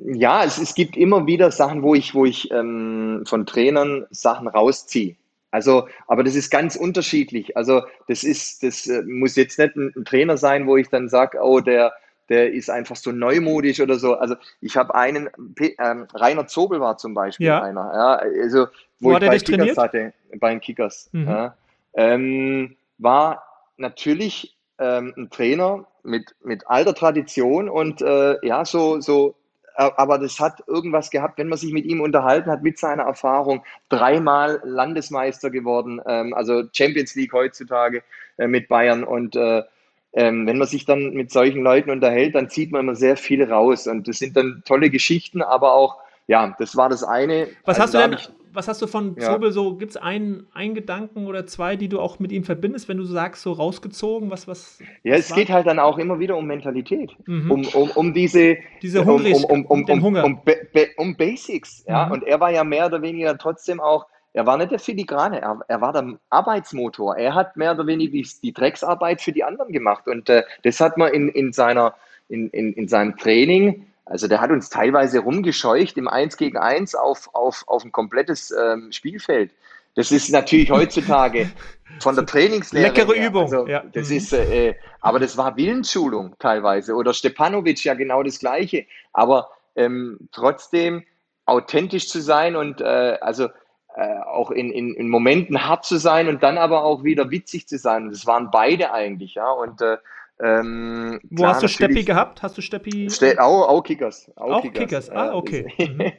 ja, es, es gibt immer wieder Sachen, wo ich, wo ich ähm, von Trainern Sachen rausziehe. Also, aber das ist ganz unterschiedlich. Also, das ist, das äh, muss jetzt nicht ein, ein Trainer sein, wo ich dann sage, oh, der, der ist einfach so neumodisch oder so. Also ich habe einen, ähm, Rainer Zobel war zum Beispiel ja. einer, ja, also wo, wo ich bei Kickers trainiert? hatte, bei den Kickers, mhm. ja, ähm, war natürlich ähm, ein Trainer mit, mit alter Tradition und äh, ja, so, so, aber das hat irgendwas gehabt, wenn man sich mit ihm unterhalten hat, mit seiner Erfahrung, dreimal Landesmeister geworden, ähm, also Champions League heutzutage äh, mit Bayern und äh, ähm, wenn man sich dann mit solchen Leuten unterhält, dann zieht man immer sehr viel raus. Und das sind dann tolle Geschichten, aber auch, ja, das war das eine. Was, also hast, du denn, was hast du von ja. Zobel so? Gibt es einen, einen Gedanken oder zwei, die du auch mit ihm verbindest, wenn du sagst, so rausgezogen? Was, was, ja, was es war? geht halt dann auch immer wieder um Mentalität, mhm. um, um, um diese, diese Hungrig, um, um, um, um, Hunger. Um, um, Basics. Ja? Mhm. Und er war ja mehr oder weniger trotzdem auch, er war nicht der Filigrane, er, er war der Arbeitsmotor. Er hat mehr oder weniger die, die Drecksarbeit für die anderen gemacht. Und äh, das hat man in, in, seiner, in, in, in seinem Training also der hat uns teilweise rumgescheucht im 1 gegen 1 auf, auf, auf ein komplettes ähm, Spielfeld. Das ist natürlich heutzutage von der Trainingslehre. Leckere her, Übung. Also, ja. Das mhm. ist, äh, aber das war Willensschulung teilweise. Oder Stepanovic ja genau das Gleiche. Aber ähm, trotzdem authentisch zu sein und äh, also äh, auch in, in, in Momenten hart zu sein und dann aber auch wieder witzig zu sein. Das waren beide eigentlich, ja. Und äh, ähm, Wo klar, hast du Steppi gehabt? Hast du Steppi? Ste auch, auch Kickers. Auch, auch Kickers. Kickers. Ah, okay. Mhm.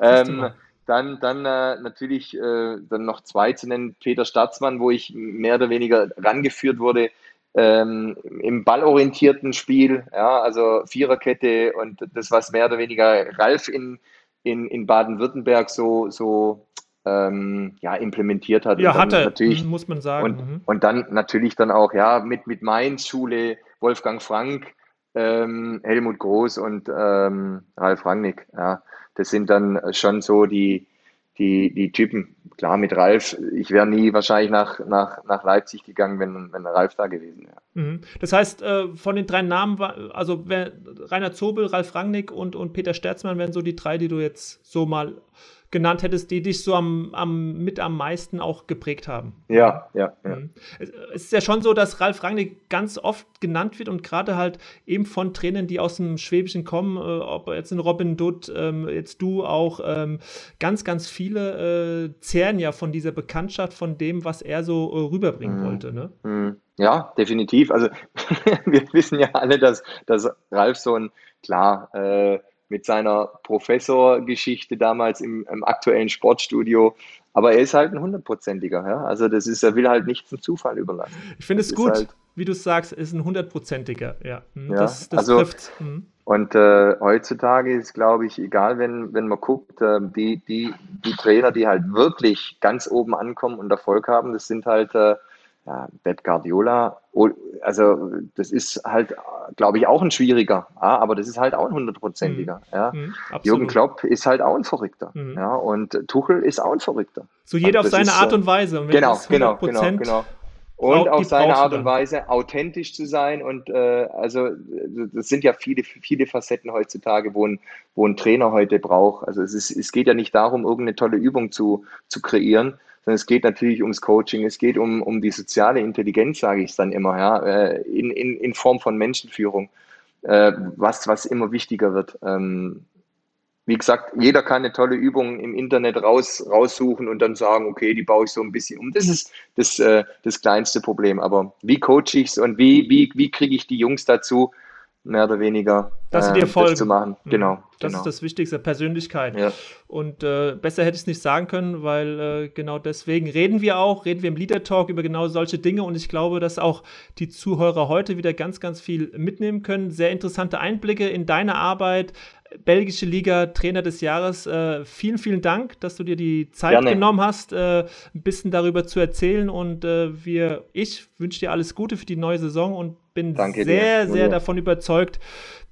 ähm, dann dann äh, natürlich äh, dann noch zwei zu nennen. Peter Staatsmann, wo ich mehr oder weniger rangeführt wurde ähm, im ballorientierten Spiel. Ja, also Viererkette und das, was mehr oder weniger Ralf in, in, in Baden-Württemberg so, so ähm, ja, implementiert hat. Ja, hatte, natürlich, muss man sagen. Und, mhm. und dann natürlich dann auch, ja, mit, mit Mainz Schule, Wolfgang Frank, ähm, Helmut Groß und ähm, Ralf Rangnick. Ja, das sind dann schon so die, die, die Typen. Klar, mit Ralf, ich wäre nie wahrscheinlich nach, nach, nach Leipzig gegangen, wenn, wenn Ralf da gewesen wäre. Mhm. Das heißt, äh, von den drei Namen, also Rainer Zobel, Ralf Rangnick und, und Peter Sterzmann wären so die drei, die du jetzt so mal genannt hättest, die dich so am, am, mit am meisten auch geprägt haben. Ja, ja, ja. Mhm. Es ist ja schon so, dass Ralf Rangnick ganz oft genannt wird und gerade halt eben von Trainern, die aus dem Schwäbischen kommen, äh, ob jetzt in Robin Dutt, ähm, jetzt du auch, ähm, ganz, ganz viele äh, zehren ja von dieser Bekanntschaft, von dem, was er so äh, rüberbringen mhm. wollte. Ne? Mhm. Ja, definitiv. Also wir wissen ja alle, dass, dass Ralf so ein, klar, äh, mit seiner Professorgeschichte damals im, im, aktuellen Sportstudio. Aber er ist halt ein hundertprozentiger. Ja? Also das ist, er will halt nicht zum Zufall überlassen. Ich finde es gut, halt, wie du sagst, ist ein hundertprozentiger. Ja, hm, ja das, das also, trifft. Mhm. Und äh, heutzutage ist, glaube ich, egal, wenn, wenn man guckt, äh, die, die, die Trainer, die halt wirklich ganz oben ankommen und Erfolg haben, das sind halt äh, ja, Pep Guardiola, also das ist halt, glaube ich, auch ein schwieriger, ja, aber das ist halt auch ein hundertprozentiger. Mhm. Ja. Mhm, Jürgen Klopp ist halt auch ein Verrückter. Mhm. Ja, und Tuchel ist auch ein Verrückter. So jeder auf seine Art und Weise. Und genau, genau, genau, genau. Und auf seine Art und Weise authentisch zu sein. Und äh, also das sind ja viele, viele Facetten heutzutage, wo ein, wo ein Trainer heute braucht. Also es, ist, es geht ja nicht darum, irgendeine tolle Übung zu, zu kreieren, sondern es geht natürlich ums Coaching, es geht um, um die soziale Intelligenz, sage ich es dann immer, ja, äh, in, in, in Form von Menschenführung, äh, was, was immer wichtiger wird. Ähm, wie gesagt, jeder kann eine tolle Übung im Internet raus, raussuchen und dann sagen, okay, die baue ich so ein bisschen um. Das ist das, äh, das kleinste Problem. Aber wie coach ich es und wie, wie, wie kriege ich die Jungs dazu, mehr oder weniger dass äh, das zu machen. Mhm. Genau. Das genau. ist das Wichtigste, Persönlichkeit. Ja. Und äh, besser hätte ich es nicht sagen können, weil äh, genau deswegen reden wir auch, reden wir im Leader Talk über genau solche Dinge und ich glaube, dass auch die Zuhörer heute wieder ganz, ganz viel mitnehmen können. Sehr interessante Einblicke in deine Arbeit, belgische Liga Trainer des Jahres. Äh, vielen, vielen Dank, dass du dir die Zeit Gerne. genommen hast, äh, ein bisschen darüber zu erzählen. Und äh, wir, ich wünsche dir alles Gute für die neue Saison und bin Danke sehr, dir. sehr davon überzeugt,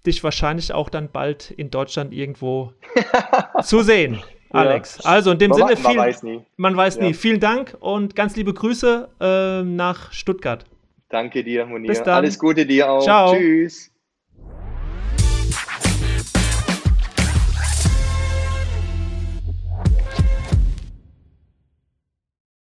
dich wahrscheinlich auch dann bald in Deutschland irgendwo zu sehen. Alex. Ja. Also in dem man, Sinne, viel, man weiß nie. Man weiß ja. nie. Vielen Dank und ganz liebe Grüße äh, nach Stuttgart. Danke dir, Monier. Bis dann. Alles Gute dir auch. Ciao. Tschüss.